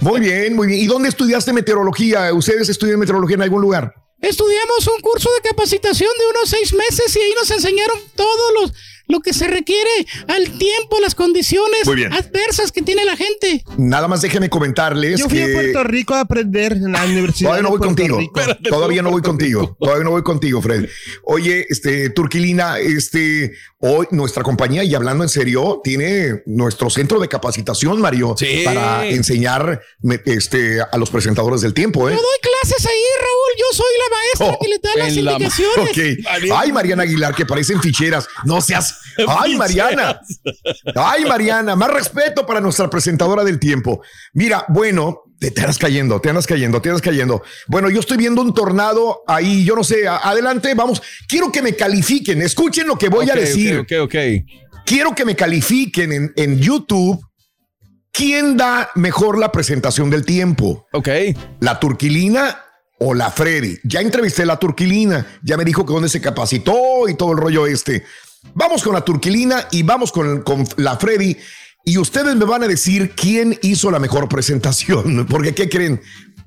Muy bien, muy bien. ¿Y dónde estudiaste meteorología? ¿Ustedes estudian meteorología en algún lugar? Estudiamos un curso de capacitación de unos seis meses y ahí nos enseñaron todo los, lo que se requiere al tiempo, las condiciones Muy bien. adversas que tiene la gente. Nada más déjeme comentarles Yo fui que a Puerto Rico a aprender en la Universidad. Todavía no voy contigo. Todavía no voy contigo. Todavía no voy contigo, Fred. Oye, este, Turquilina, este, hoy nuestra compañía, y hablando en serio, tiene nuestro centro de capacitación, Mario, Sí. para enseñar este, a los presentadores del tiempo, ¿eh? Yo doy clases ahí, Raúl. Yo soy la maestra Oh, que le da las la- indicaciones. Ok. Ay, Mariana Aguilar, que parecen ficheras. No seas. Ay, Mariana. Ay, Mariana, más respeto para nuestra presentadora del tiempo. Mira, bueno, te, te andas cayendo, te andas cayendo, te andas cayendo. Bueno, yo estoy viendo un tornado ahí, yo no sé, a- adelante, vamos. Quiero que me califiquen, escuchen lo que voy a decir. Ok, ok, ok. Quiero que me califiquen en, en YouTube. ¿Quién da mejor la presentación del tiempo? Ok. ¿La turquilina o la Freddy? Ya entrevisté a la turquilina, ya me dijo que dónde se capacitó y todo el rollo este. Vamos con la turquilina y vamos con, con la Freddy. Y ustedes me van a decir quién hizo la mejor presentación. Porque, ¿qué creen?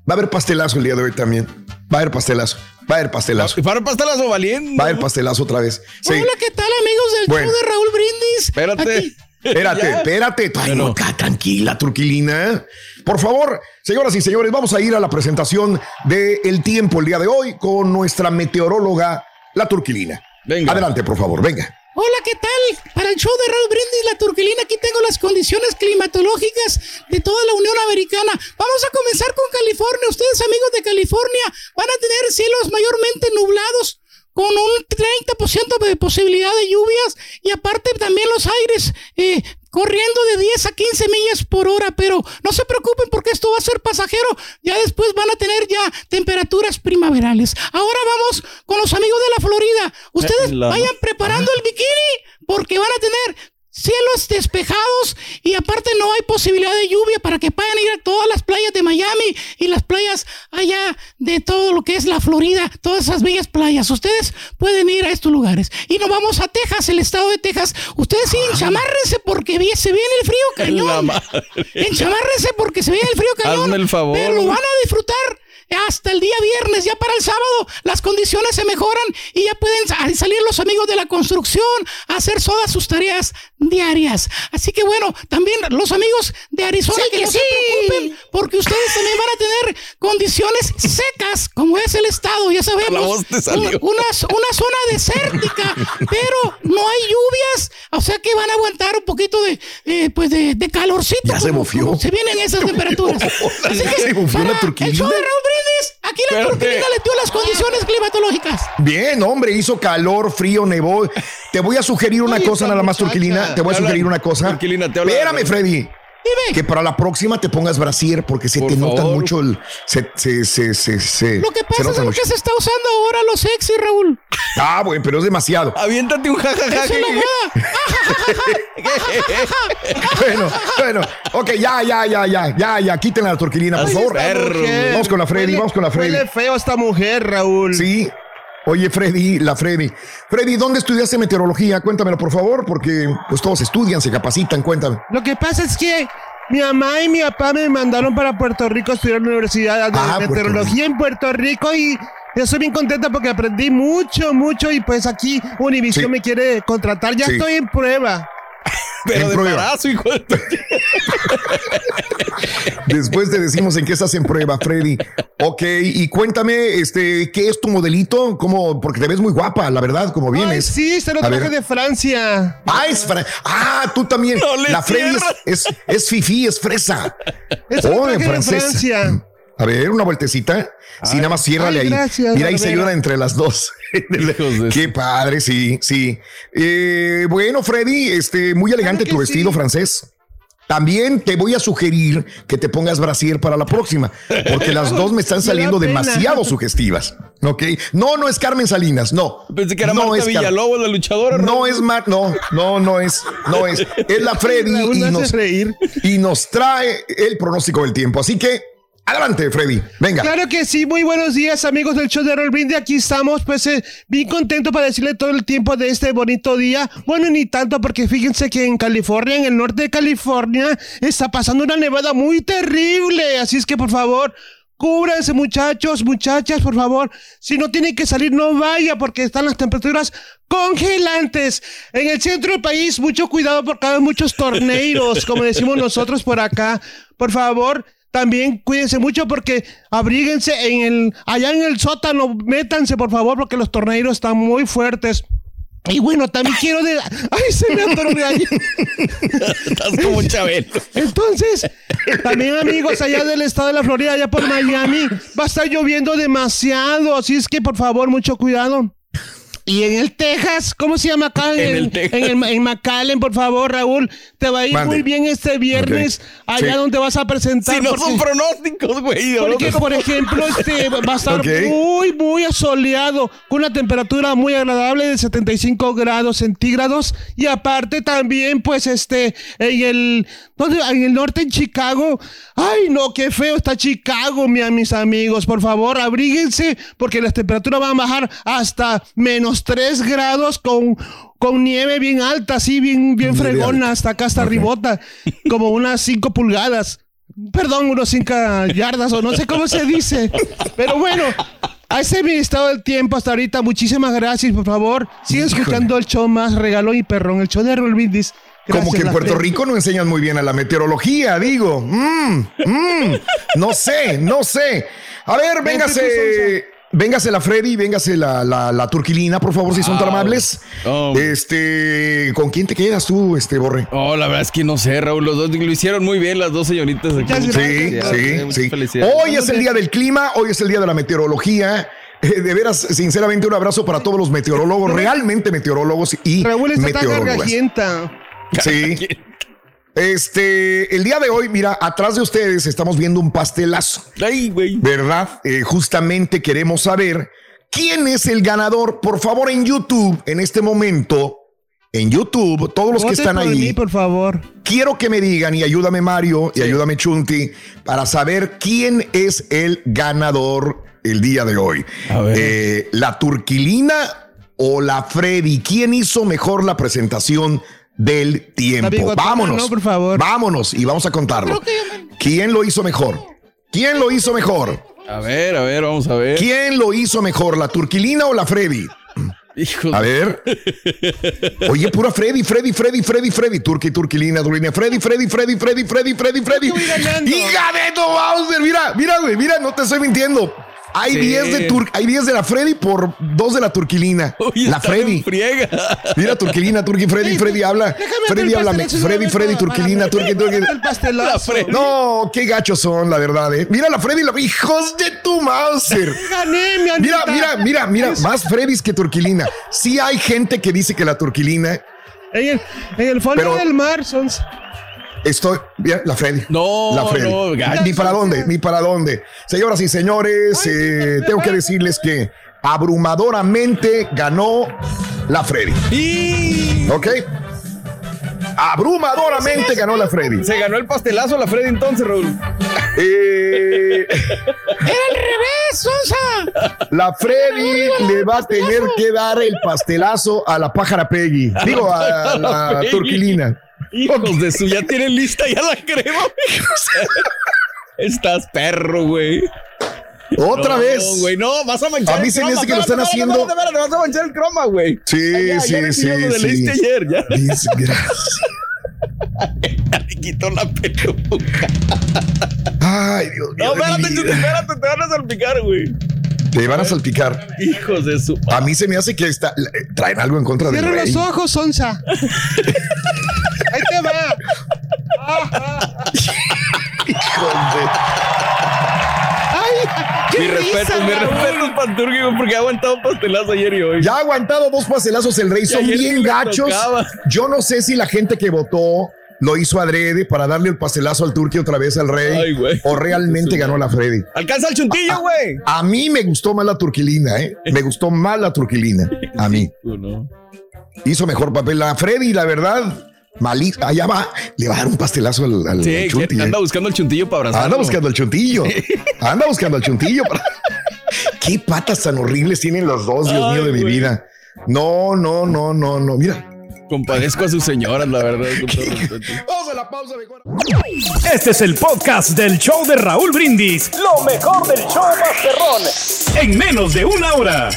Va a haber pastelazo el día de hoy también. Va a haber pastelazo. Va a haber pastelazo. Para pastelazo valiente. Va a haber pastelazo otra vez. Sí. Hola, ¿qué tal, amigos del Bueno. show de Raúl Brindis? Espérate. Aquí- Espérate, Ya. espérate. Ay, no, ca- tranquila, Turquilina. Por favor, señoras y señores, vamos a ir a la presentación de El Tiempo el día de hoy con nuestra meteoróloga, la Turquilina. Venga. Adelante, por favor, venga. Hola, ¿qué tal? Para el show de Raúl Brindis, la Turquilina, aquí tengo las condiciones climatológicas de toda la Unión Americana. Vamos a comenzar con California. Ustedes, amigos de California, van a tener cielos mayormente nublados con un 30% de posibilidad de lluvias y aparte también los aires eh, corriendo de 10 a 15 millas por hora, pero no se preocupen porque esto va a ser pasajero, ya después van a tener ya temperaturas primaverales. Ahora vamos con los amigos de la Florida. Ustedes Eh, la- vayan preparando el bikini porque van a tener cielos despejados y aparte no hay posibilidad de lluvia para que puedan ir a todas las playas de Miami y las playas allá de todo lo que es la Florida, todas esas bellas playas. Ustedes pueden ir a estos lugares. Y nos vamos a Texas, el estado de Texas. Ustedes sí, chamárrense porque vi- se viene el frío cañón. Enchamárrense porque se viene el frío cañón. Hazme el favor. Pero lo van a disfrutar hasta el día viernes. Ya para el sábado las condiciones se mejoran y ya pueden sa- salir los amigos de la construcción a hacer todas sus tareas diarias. Así que bueno, también los amigos de Arizona Sí, que que no se preocupen porque ustedes también van a tener condiciones secas como es el estado. Ya sabemos, un- una, una zona desértica, pero no hay lluvias, o sea que van a aguantar un poquito de, eh, pues de, de calorcito. Ya se como- Se vienen esas temperaturas. Así Ya que se la turquilina. El show de Raúl Brindis, aquí la turquilina le dio las condiciones climatológicas. Bien, hombre, hizo calor, frío, nevó. Te voy a sugerir una cosa nada más. Turquilina. Te voy a sugerir una cosa. Turquilina, te hablan. Espérame, Freddy. Dime. Que para la próxima te pongas brasier porque se Por te nota favor. mucho el. Se, se, se, se, se- Lo que se pasa es nota lo mucho. que se está usando ahora los sexy, Raúl. Ah, bueno, pero es demasiado. Aviéntate un jajaja. Que- moda. Bueno, bueno. Ok, ya, ya, ya, ya, ya, ya. Quítenla la turquilina, por favor. Vamos con la Freddy, Huele- vamos con la Freddy. Huele feo esta mujer, Raúl. Sí. Oye, Freddy, la Freddy. Freddy, ¿dónde estudiaste meteorología? Cuéntamelo, por favor, porque pues todos estudian, se capacitan, cuéntame. Lo que pasa es que mi mamá y mi papá me mandaron para Puerto Rico a estudiar en la Universidad de Ah, Puerto Meteorología en Puerto Rico y estoy bien contenta porque aprendí mucho, mucho y pues aquí Univision Sí. me quiere contratar. Ya Sí. estoy en prueba. Pero En de prueba. embarazo, hijo de Después te decimos en qué estás en prueba, Freddy. Ok, y cuéntame, este, ¿qué es tu modelito? ¿Cómo? Porque te ves muy guapa, la verdad, como Ay, vienes. sí, se lo traje de Francia. Ah, es fra- ah, tú también. No le la Freddy es, es, es fifí, es fresa. Lo Oh, en de. Francia. A ver, una vueltecita. Sí, nada más ciérrale ay, ahí. gracias, Mira, ahí se Barbera. ayuda entre las dos. Qué padre, sí, sí. Eh, bueno, Freddy, este, muy elegante tu vestido sí. francés. También te voy a sugerir que te pongas brasier para la próxima, porque las dos me están saliendo demasiado sugestivas. ¿Ok? No, no es Carmen Salinas, no. Pensé que era no Marta es Villalobos, la luchadora. No es Mar, no, no, no es, no es. Es la Freddy y nos, reír. y nos trae el pronóstico del tiempo. Así que, adelante, Freddy. Venga. Claro que sí, muy buenos días amigos del show de Roll aquí estamos pues eh, bien contento para decirle todo el tiempo de este bonito día, bueno ni tanto porque fíjense que en California, en el norte de California, está pasando una nevada muy terrible, así es que por favor... Cúbranse muchachos, muchachas, por favor. Si no tienen que salir, no vaya porque están las temperaturas congelantes. En el centro del país, mucho cuidado porque hay muchos torneos, como decimos nosotros por acá. Por favor, también cuídense mucho porque abríguense en el, allá en el sótano, métanse por favor porque los torneos están muy fuertes. Y bueno, también quiero de... ¡Ay, se me atoró ahí! Estás como Chabelo. Entonces, también amigos allá del estado de la Florida, allá por Miami, va a estar lloviendo demasiado, así es que por favor, mucho cuidado. Y en el Texas, ¿cómo se llama acá? En el Texas. En, el- en McAllen, por favor, Raúl. Te va a ir Mande. muy bien este viernes, allá Sí. donde vas a presentar. Si no porque- son pronósticos, güey. porque, por ejemplo, este va a estar muy, muy asoleado, con una temperatura muy agradable de 75 grados centígrados. Y aparte también, pues, este, en el. En el norte, en Chicago. Ay, no, qué feo está Chicago, mi- mis amigos. Por favor, abríguense, porque las temperaturas van a bajar hasta menos 3 grados con... Con nieve bien alta, así, bien, bien fregona, hasta acá, hasta ribota, como unas 5 pulgadas. Perdón, unos 5 yardas o no sé cómo se dice. Pero bueno, a ese es mi estado del tiempo hasta ahorita. Muchísimas gracias, por favor. Sigue escuchando el show más regalón y perrón, el show de Roll Brindis. Como Gracias, que en Puerto. Rico no enseñan muy bien a la meteorología, digo. Mm, mm, no sé, no sé. A ver, véngase. Véngase la Freddy, véngase la, la, la turquilina, por favor, si son tan Wow. amables. Oh. Este, ¿con quién te quedas tú, este Borre? Oh, la verdad es que no sé, Raúl. Los dos lo hicieron muy bien, las dos señoritas. aquí. Muchas Sí, gracias. sí, sí. felicidades. Hoy es el día del clima, hoy es el día de la meteorología. Eh, de veras, sinceramente, un abrazo para todos los meteorólogos, realmente meteorólogos y Raúl está gargajienta. Sí. Este, el día de hoy, mira, atrás de ustedes estamos viendo un pastelazo. Ay, güey. ¿Verdad? Eh, justamente queremos saber quién es el ganador. Por favor, en YouTube, en este momento, en YouTube, todos los que están por ahí, mí, por favor. quiero que me digan, y ayúdame Mario, y ayúdame Chunti, para saber quién es el ganador el día de hoy. Eh, ¿La Turquilina o la Freddy? ¿Quién hizo mejor la presentación del tiempo? Vámonos. no, por favor. Vámonos y vamos a contarlo. ¿Quién lo hizo mejor? ¿Quién lo hizo mejor? A ver, a ver, vamos a ver. ¿Quién lo hizo mejor, la Turquilina o la Freddy? A ver. Oye, pura Freddy, Freddy, Freddy, Freddy, Freddy. Turqui, Turquilina, Turquilina. Freddy, Freddy, Freddy, Freddy, Freddy, Freddy, Freddy. Hija de tu Bowser. Mira, mira, güey, mira, no te estoy mintiendo. Hay Sí. 10 de Tur hay 10 de la Freddy por 2 de la Turquilina. la está bien Freddy. friega. Mira, Turquilina, Turqui, Freddy, Freddy habla. Freddy el habla. Freddy, Freddy, Turquilina, Turqui, Turqui. No, qué gachos son, la verdad, eh. Mira la Freddy, la... hijos de tu Mauser. Gané, mi Mira, mira, mira, mira, más Freddys que Turquilina. Sí hay gente que dice que la Turquilina. En el, en el fondo Pero- del mar son... Estoy. Mira, la Freddy. No, la Freddy. no, gacho. Ni para dónde, ni para dónde. Señoras y señores, eh, tengo que decirles que abrumadoramente ganó la Freddy. ¿Ok? Abrumadoramente ganó la Freddy. Se ganó el pastelazo la Freddy entonces, Raúl. Eh, ¡Era al revés, Sonsa! la Freddy le va a tener que dar el pastelazo a la pájara Peggy. Digo, a la Peggy. Turquilina. Hijos de su, ya tienen lista ya la crema. Estás perro, güey. Otra No, vez. güey, no, vas a manchar A mí el se me croma. hace que lo están haciendo. vas a manchar el croma, güey. Sí, Ya, ya sí, sí, lo sí. leíste ayer, ya. Desgracia. Me quitó la peluca. Ay, Dios mío. No, de espérate, espérate, te van a salpicar, güey. Te van a salpicar. Hijos de su. A mí se me hace que está, traen algo en contra del Cierra los ojos, Sonsa. Ahí te va. Hijos de- Ay, qué Mi risa, respeto, mi respeto, Panturgi, güey, porque ha aguantado un pastelazo ayer y hoy. Ya ha aguantado dos pastelazos el rey, son bien gachos. tocaba. Yo no sé si la gente que votó lo hizo adrede para darle el pastelazo al turqui otra vez al rey Ay, güey. o realmente ganó la Freddy. Alcanza el chuntillo, güey. A mí me gustó más la turquilina, ¿eh? Me gustó más la turquilina. A mí. Hizo mejor papel la Freddy, la verdad. Malí, allá va, le va a dar un pastelazo al, al Sí, Chunti, ¿eh? anda buscando el chuntillo para abrazarlo. Anda buscando al chuntillo. Anda buscando al chuntillo. para- Qué patas tan horribles tienen los dos, Dios Ay, mío de mi vida. No, no, no, no, no. Mira. Compadezco a sus señoras, la verdad. con todo respeto. Vamos a la pausa, mejor. Este es el podcast del show de Raúl Brindis. Lo mejor del show Masterrón. En menos de una hora.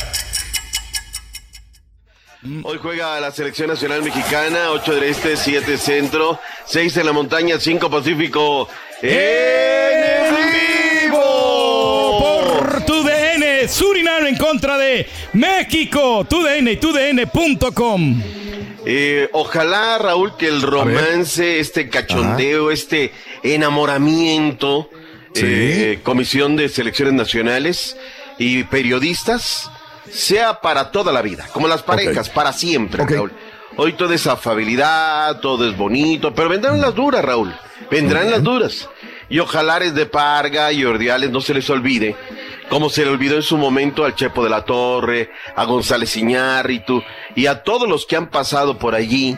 Hoy juega la selección nacional mexicana, 8 del este, 7 centro, 6 en la montaña, 5 pacífico. ¡En vivo! Por tu DN, Surinam en contra de México. Tu DN y tudn.com. Eh, ojalá, Raúl, que el romance, este cachondeo, este enamoramiento, eh, Comisión de Selecciones Nacionales y periodistas, sea para toda la vida, como las parejas, para siempre, Raúl. Hoy toda es afabilidad, todo es bonito, pero vendrán las duras, Raúl. Vendrán las duras. Y ojalá Ares de Parga y Ordiales no se les olvide, como se le olvidó en su momento al Chepo de la Torre, a González Iñárritu y a todos los que han pasado por allí,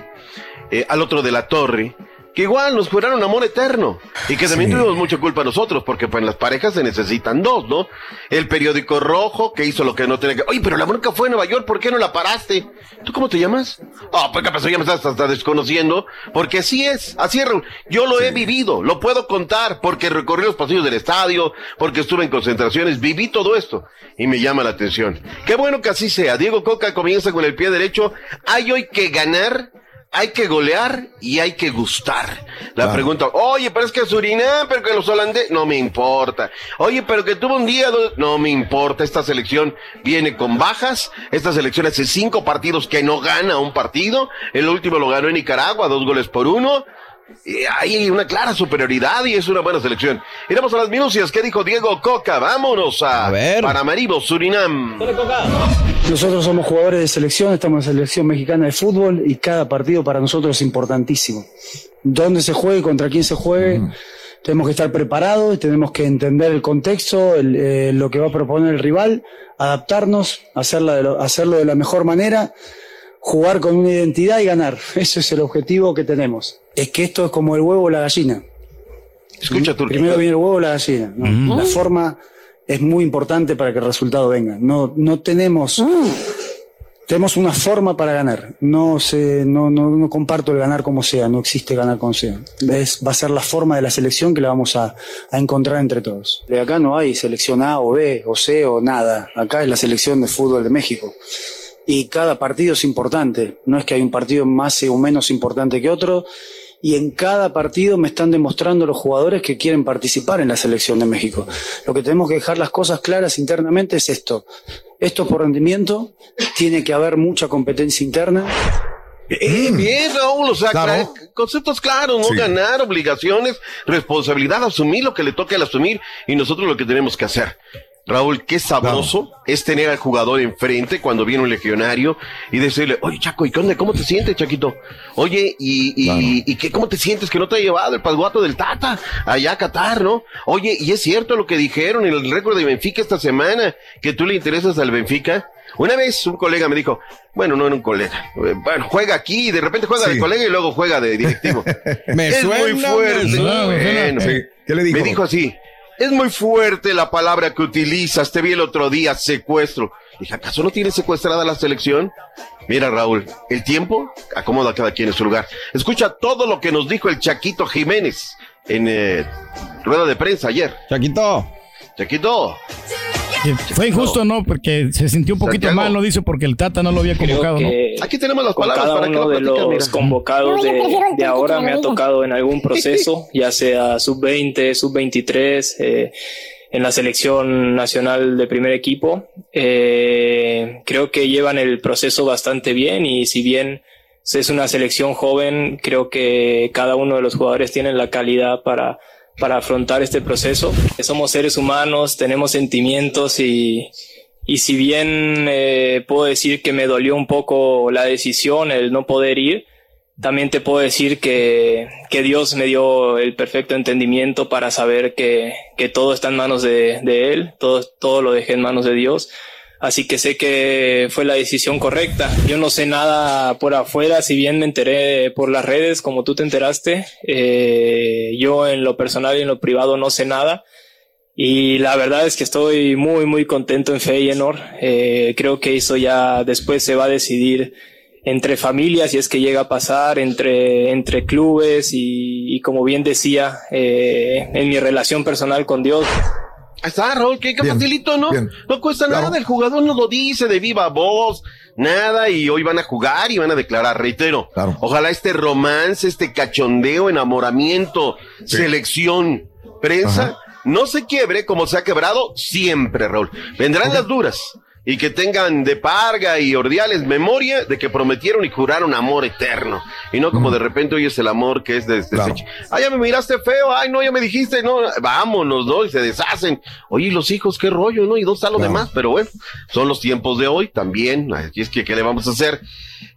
eh, al otro de la Torre, que igual nos juraron amor eterno y que también tuvimos mucha culpa nosotros, porque pues en las parejas se necesitan dos, ¿no? El periódico rojo que hizo lo que no tenía que... Oye, pero la bronca fue en Nueva York, ¿por qué no la paraste? ¿Tú cómo te llamas? Ah, pues qué pasó, ya me estás hasta desconociendo, porque así es, así es, Raúl. Yo lo he vivido, lo puedo contar, porque recorrí los pasillos del estadio, porque estuve en concentraciones, viví todo esto y me llama la atención. Qué bueno que así sea. Diego Coca comienza con el pie derecho. Hay hoy que ganar hay que golear y hay que gustar. La pregunta, oye, pero es que Surinam, pero que los holandeses, no me importa. Oye, pero que tuvo un día, no me importa. Esta selección viene con bajas. Esta selección hace cinco partidos que no gana un partido. El último lo ganó en Nicaragua, dos goles por uno. Hay una clara superioridad y es una buena selección. Iremos a las minucias. ¿Qué dijo Diego Coca? Vámonos a, Paramaribo, Surinam. Nosotros somos jugadores de selección, estamos en la selección mexicana de fútbol y cada partido para nosotros es importantísimo. Dónde se juegue, contra quién se juegue, tenemos que estar preparados, tenemos que entender el contexto, el, eh, lo que va a proponer el rival, adaptarnos, hacerla de lo- hacerlo de la mejor manera, jugar con una identidad y ganar. Ese es el objetivo que tenemos. Es que esto es como el huevo o la gallina. Escucha, Turquía. Primero viene el huevo o la gallina. ¿no? La forma es muy importante para que el resultado venga. No, no tenemos. Tenemos una forma para ganar. No, se, no, no, no comparto el ganar como sea. No existe ganar como sea. Es, va a ser la forma de la selección que la vamos a, a encontrar entre todos. De acá no hay selección A o B o C o nada. Acá es la selección de fútbol de México. Y cada partido es importante. No es que hay un partido más o menos importante que otro. Y en cada partido me están demostrando los jugadores que quieren participar en la selección de México. Lo que tenemos que dejar las cosas claras internamente es esto. Esto es por rendimiento, tiene que haber mucha competencia interna. Eh, bien, Raúl, o sea, Claro. conceptos claros, ¿no? Sí. Ganar, obligaciones, responsabilidad, asumir lo que le toque al asumir y nosotros lo que tenemos que hacer. Raúl, qué sabroso es tener al jugador enfrente cuando viene un legionario y decirle, oye, Chaco, ¿y qué onda? ¿Cómo te sientes, Chaquito? Oye, ¿y, y, y qué, cómo te sientes que no te ha llevado el pasguato del Tata allá a Qatar, no? Oye, ¿y es cierto lo que dijeron en el récord de Benfica esta semana, que tú le interesas al Benfica? Una vez un colega me dijo, bueno, no era un colega, bueno, juega aquí y de repente juega de colega y luego juega de directivo. Me es suena, muy fuerte. me suena. Bueno, Sí. ¿Qué le dijo? Me dijo así, es muy fuerte la palabra que utilizas, te vi el otro día, secuestro. Dije, ¿acaso no tiene secuestrada la selección? Mira, Raúl, el tiempo acomoda a cada quien en su lugar. Escucha todo lo que nos dijo el Chaquito Jiménez en eh, rueda de prensa ayer. Chaquito. Chaquito. Fue injusto, ¿no? Porque se sintió un poquito Santiago. mal, ¿no? Dice porque el Tata no lo había convocado, ¿no? Aquí tenemos las palabras para que lo de los mira. convocados de, de ahora me ha tocado en algún proceso, ya sea sub-20, sub-23, eh, en la selección nacional de primer equipo. Eh, creo que llevan el proceso bastante bien y si bien es una selección joven, creo que cada uno de los jugadores tiene la calidad para, para afrontar este proceso. Somos seres humanos, tenemos sentimientos y, y si bien eh, puedo decir que me dolió un poco la decisión, el no poder ir, también te puedo decir que, que Dios me dio el perfecto entendimiento para saber que, que todo está en manos de, de Él, todo, todo lo dejé en manos de Dios. Así que sé que fue la decisión correcta. Yo no sé nada por afuera, si bien me enteré por las redes, como tú te enteraste. eh, yo en lo personal y en lo privado no sé nada. Y la verdad es que estoy muy, muy contento en Feyenoord. Eh, creo que eso ya después se va a decidir entre familias, si es que llega a pasar, entre, entre clubes y, como bien decía, eh, en mi relación personal con Dios. Está, Raúl, qué, qué facilito, ¿no? No cuesta nada, el jugador no lo dice de viva voz, nada, y hoy van a jugar y van a declarar, reitero. Ojalá este romance, este cachondeo, enamoramiento, selección, prensa, no se quiebre como se ha quebrado siempre, Raúl. Vendrán las duras. Y que tengan de parga y ordiales memoria de que prometieron y juraron amor eterno. Y no como de repente hoy es el amor que es desde Ay, ya me miraste feo. Ay, no, ya me dijiste. No, vámonos, ¿no? Y se deshacen. Oye, ¿y los hijos, qué rollo, ¿no? Y dónde están los demás. Pero bueno, son los tiempos de hoy también. Aquí es que, ¿qué le vamos a hacer?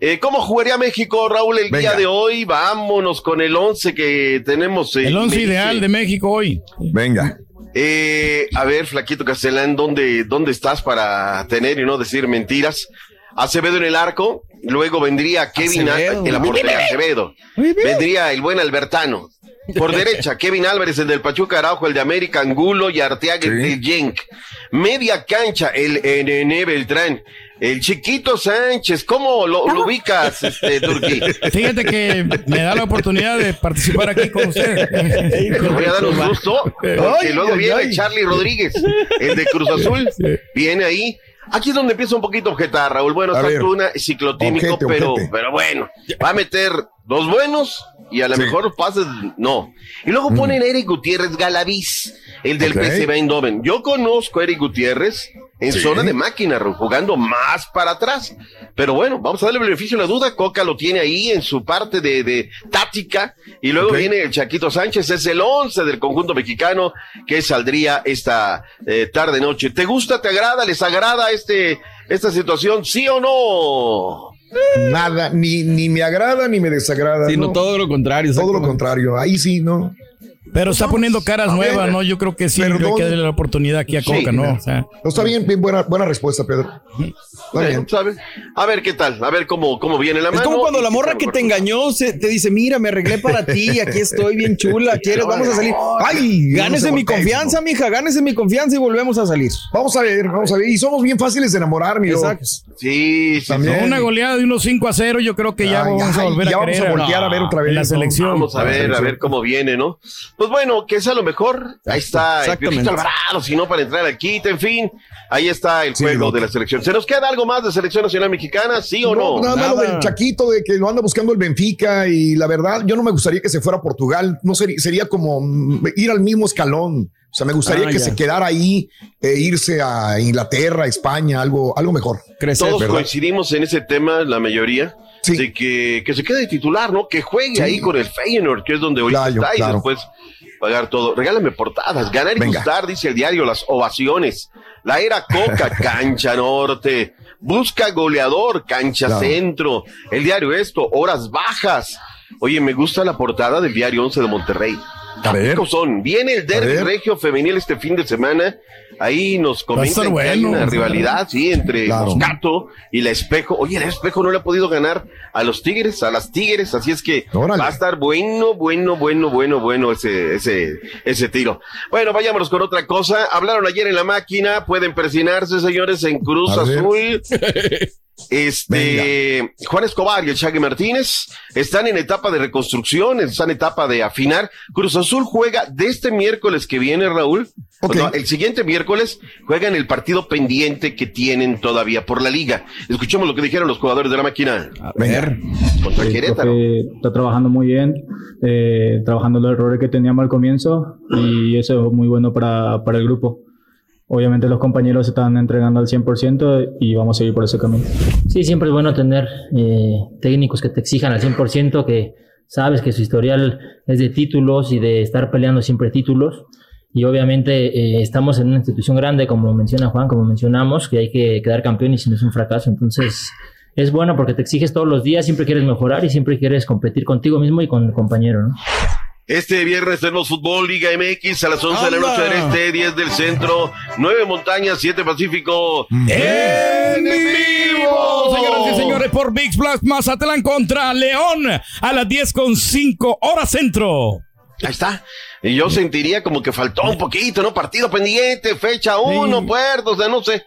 Eh, ¿Cómo jugaría México, Raúl, el día de hoy? Vámonos con el 11 que tenemos. eh, El once me dice- ideal de México hoy. Venga. Eh, a ver, Flaquito Castellán, ¿dónde, ¿dónde estás para tener y no decir mentiras? Acevedo en el arco, luego vendría Kevin Acevedo. en la portería, Acevedo. Vendría el buen Albertano. Por derecha, Kevin Álvarez, el del Pachuca Araujo, el de América, Angulo y Arteaga, el del Genk. Media cancha, el NN Beltrán. El chiquito Sánchez, ¿cómo lo, lo ubicas, este, Turquí? Fíjate que me da la oportunidad de participar aquí con usted. Te voy a dar un susto, porque luego ay, viene ay. Charlie Rodríguez, el de Cruz Azul, viene ahí. Aquí es donde empieza un poquito a objetar, Raúl. Bueno, está una ciclotímico, pero, pero bueno, va a meter dos buenos y a lo mejor pases, no. Y luego ponen a Eric Gutiérrez Galaviz, el del Ok. PSV Eindhoven. Yo conozco a Eric Gutiérrez en Sí. zona de máquina, jugando más para atrás. Pero bueno, vamos a darle beneficio a la duda. Coca lo tiene ahí en su parte de, de táctica. Y luego viene el Chaquito Sánchez, es el 11 del conjunto mexicano que saldría esta eh, tarde noche. ¿Te gusta, te agrada, les agrada este esta situación, sí o no? Nada, ni, ni me agrada ni me desagrada. Sino ¿no? todo lo contrario. Todo lo contrario. Ahí sí, ¿no? Pero está poniendo caras a ver, nuevas, ¿no? Yo creo que sí, hay perdón. que darle la oportunidad aquí a Sí, Coca, ¿no? O sea, No, está bien, bien buena, buena respuesta, Pedro. Está bien. ¿Sabe? A ver qué tal, a ver cómo, cómo viene la Es mano. como cuando la morra que te engañó se, te dice, mira, me arreglé para ti, aquí estoy bien chula, ¿quieres? Vamos a salir. Ay, gánese mi confianza, mija, gánese mi confianza y volvemos a salir. Vamos a ver, vamos a ver. Y somos bien fáciles de enamorar, mi Exacto. Sí, sí, También. una goleada de unos 5 a 0, yo creo que ya Ay, vamos a volver ya a vamos a voltear a ver otra vez, en la ¿no? selección. Vamos a ver, a ver cómo viene, ¿no? Pues bueno, que sea lo mejor. Ahí está el Exactamente. Piojito Alvarado, si no para entrar al kit, en fin. Ahí está el Sí, juego de la selección. ¿Se nos queda algo más de selección nacional mexicana, sí o no? nada más lo Nada. del Chaquito, de que lo anda buscando el Benfica y la verdad, yo no me gustaría que se fuera a Portugal. No sería, sería como ir al mismo escalón. O sea, me gustaría Ah, que ya. se quedara ahí e irse a Inglaterra, España, algo, algo mejor. Crecer. Todos ¿verdad? coincidimos en ese tema, la mayoría, Sí. de que, que se quede de titular, ¿no? Que juegue Sí. ahí con el Feyenoord, que es donde hoy Claro, está, y claro. después pagar todo. Regálame portadas, ganar y Venga. gustar, dice el diario, las ovaciones. La era Coca, cancha norte. Busca goleador, cancha Claro. centro. El diario esto, horas bajas. Oye, me gusta la portada del diario 11 de Monterrey. A ver. Son. Viene el derbi ver. regio femenil este fin de semana. Ahí nos comentan que hay una rivalidad, sí, entre Claro. Moscato y la Espejo. Oye, el Espejo no le ha podido ganar a los Tigres, a las Tigres, así es que Órale. va a estar bueno, bueno, bueno, bueno, bueno ese, ese, ese tiro. Bueno, vayámonos con otra cosa. Hablaron ayer en la máquina, pueden presionarse, señores, en Cruz. Azul. Este, Juan Escobar y el Shaggy Martínez están en etapa de reconstrucción, están en etapa de afinar. Cruz Azul juega de este miércoles que viene, Raúl. El siguiente miércoles juegan el partido pendiente que tienen todavía por la liga. Escuchemos lo que dijeron los jugadores de la máquina A ver. contra El Querétaro. profe está trabajando muy bien, eh, trabajando los errores que teníamos al comienzo y eso es muy bueno para, para el grupo. Obviamente los compañeros se están entregando al 100% y vamos a seguir por ese camino. Sí, siempre es bueno tener eh, técnicos que te exijan al 100%, que sabes que su historial es de títulos y de estar peleando siempre títulos. Y obviamente eh, estamos en una institución grande, como menciona Juan, como mencionamos, que hay que quedar campeón y si no es un fracaso. Entonces es bueno porque te exiges todos los días, siempre quieres mejorar y siempre quieres competir contigo mismo y con el compañero. ¿no? Este viernes tenemos fútbol Liga MX a las 11 de la noche del este, 10 del centro, 9 montañas, 7 pacífico. ¡En vivo! Señoras y señores, por VIX Plus Mazatlán contra León a las 10 con 5 horas centro. Ahí está. Y yo sentiría como que faltó un poquito, ¿no? Partido pendiente, fecha uno, puertos, o sea, no sé.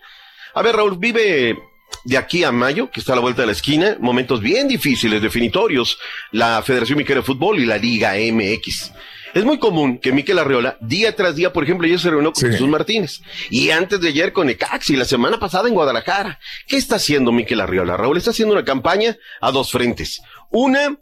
A ver, Raúl, vive de aquí a mayo, que está a la vuelta de la esquina, momentos bien difíciles, definitorios, la Federación Mexicana de Fútbol y la Liga MX. Es muy común que Miquel Arriola, día tras día, por ejemplo, ayer se reunió con Jesús Martínez. Y antes de ayer con Ecaxi, la semana pasada en Guadalajara. ¿Qué está haciendo Miquel Arriola? Raúl está haciendo una campaña a dos frentes. Una,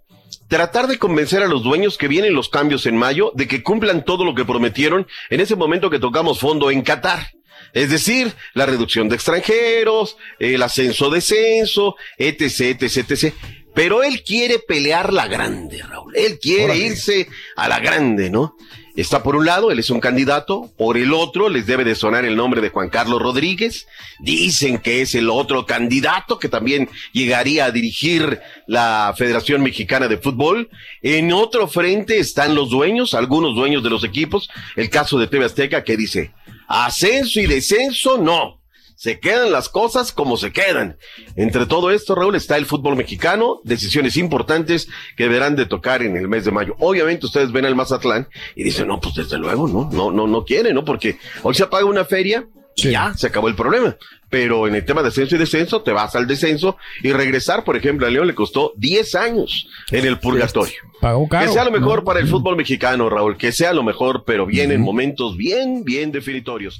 tratar de convencer a los dueños que vienen los cambios en mayo de que cumplan todo lo que prometieron en ese momento que tocamos fondo en Qatar. Es decir, la reducción de extranjeros, el ascenso-descenso, etc, etc, etc. Pero él quiere pelear la grande, Raúl. Él quiere Órale. irse a la grande, ¿no? Está por un lado, él es un candidato, por el otro les debe de sonar el nombre de Juan Carlos Rodríguez, dicen que es el otro candidato que también llegaría a dirigir la Federación Mexicana de Fútbol. En otro frente están los dueños, algunos dueños de los equipos, el caso de TV Azteca que dice, ascenso y descenso no. Se quedan las cosas como se quedan. Entre todo esto, Raúl, está el fútbol mexicano, decisiones importantes que deberán de tocar en el mes de mayo. Obviamente ustedes ven al Mazatlán y dicen, no, pues desde luego, no, no, no, no quiere, ¿no? Porque hoy se apaga una feria y ya, se acabó el problema. Pero en el tema de ascenso y descenso, te vas al descenso y regresar, por ejemplo, a León le costó 10 años en el purgatorio. Pagó caro. Que sea lo mejor para el fútbol mexicano, Raúl, que sea lo mejor, pero vienen momentos bien, bien definitorios.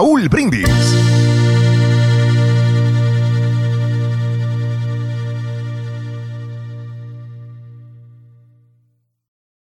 Raúl Brindis.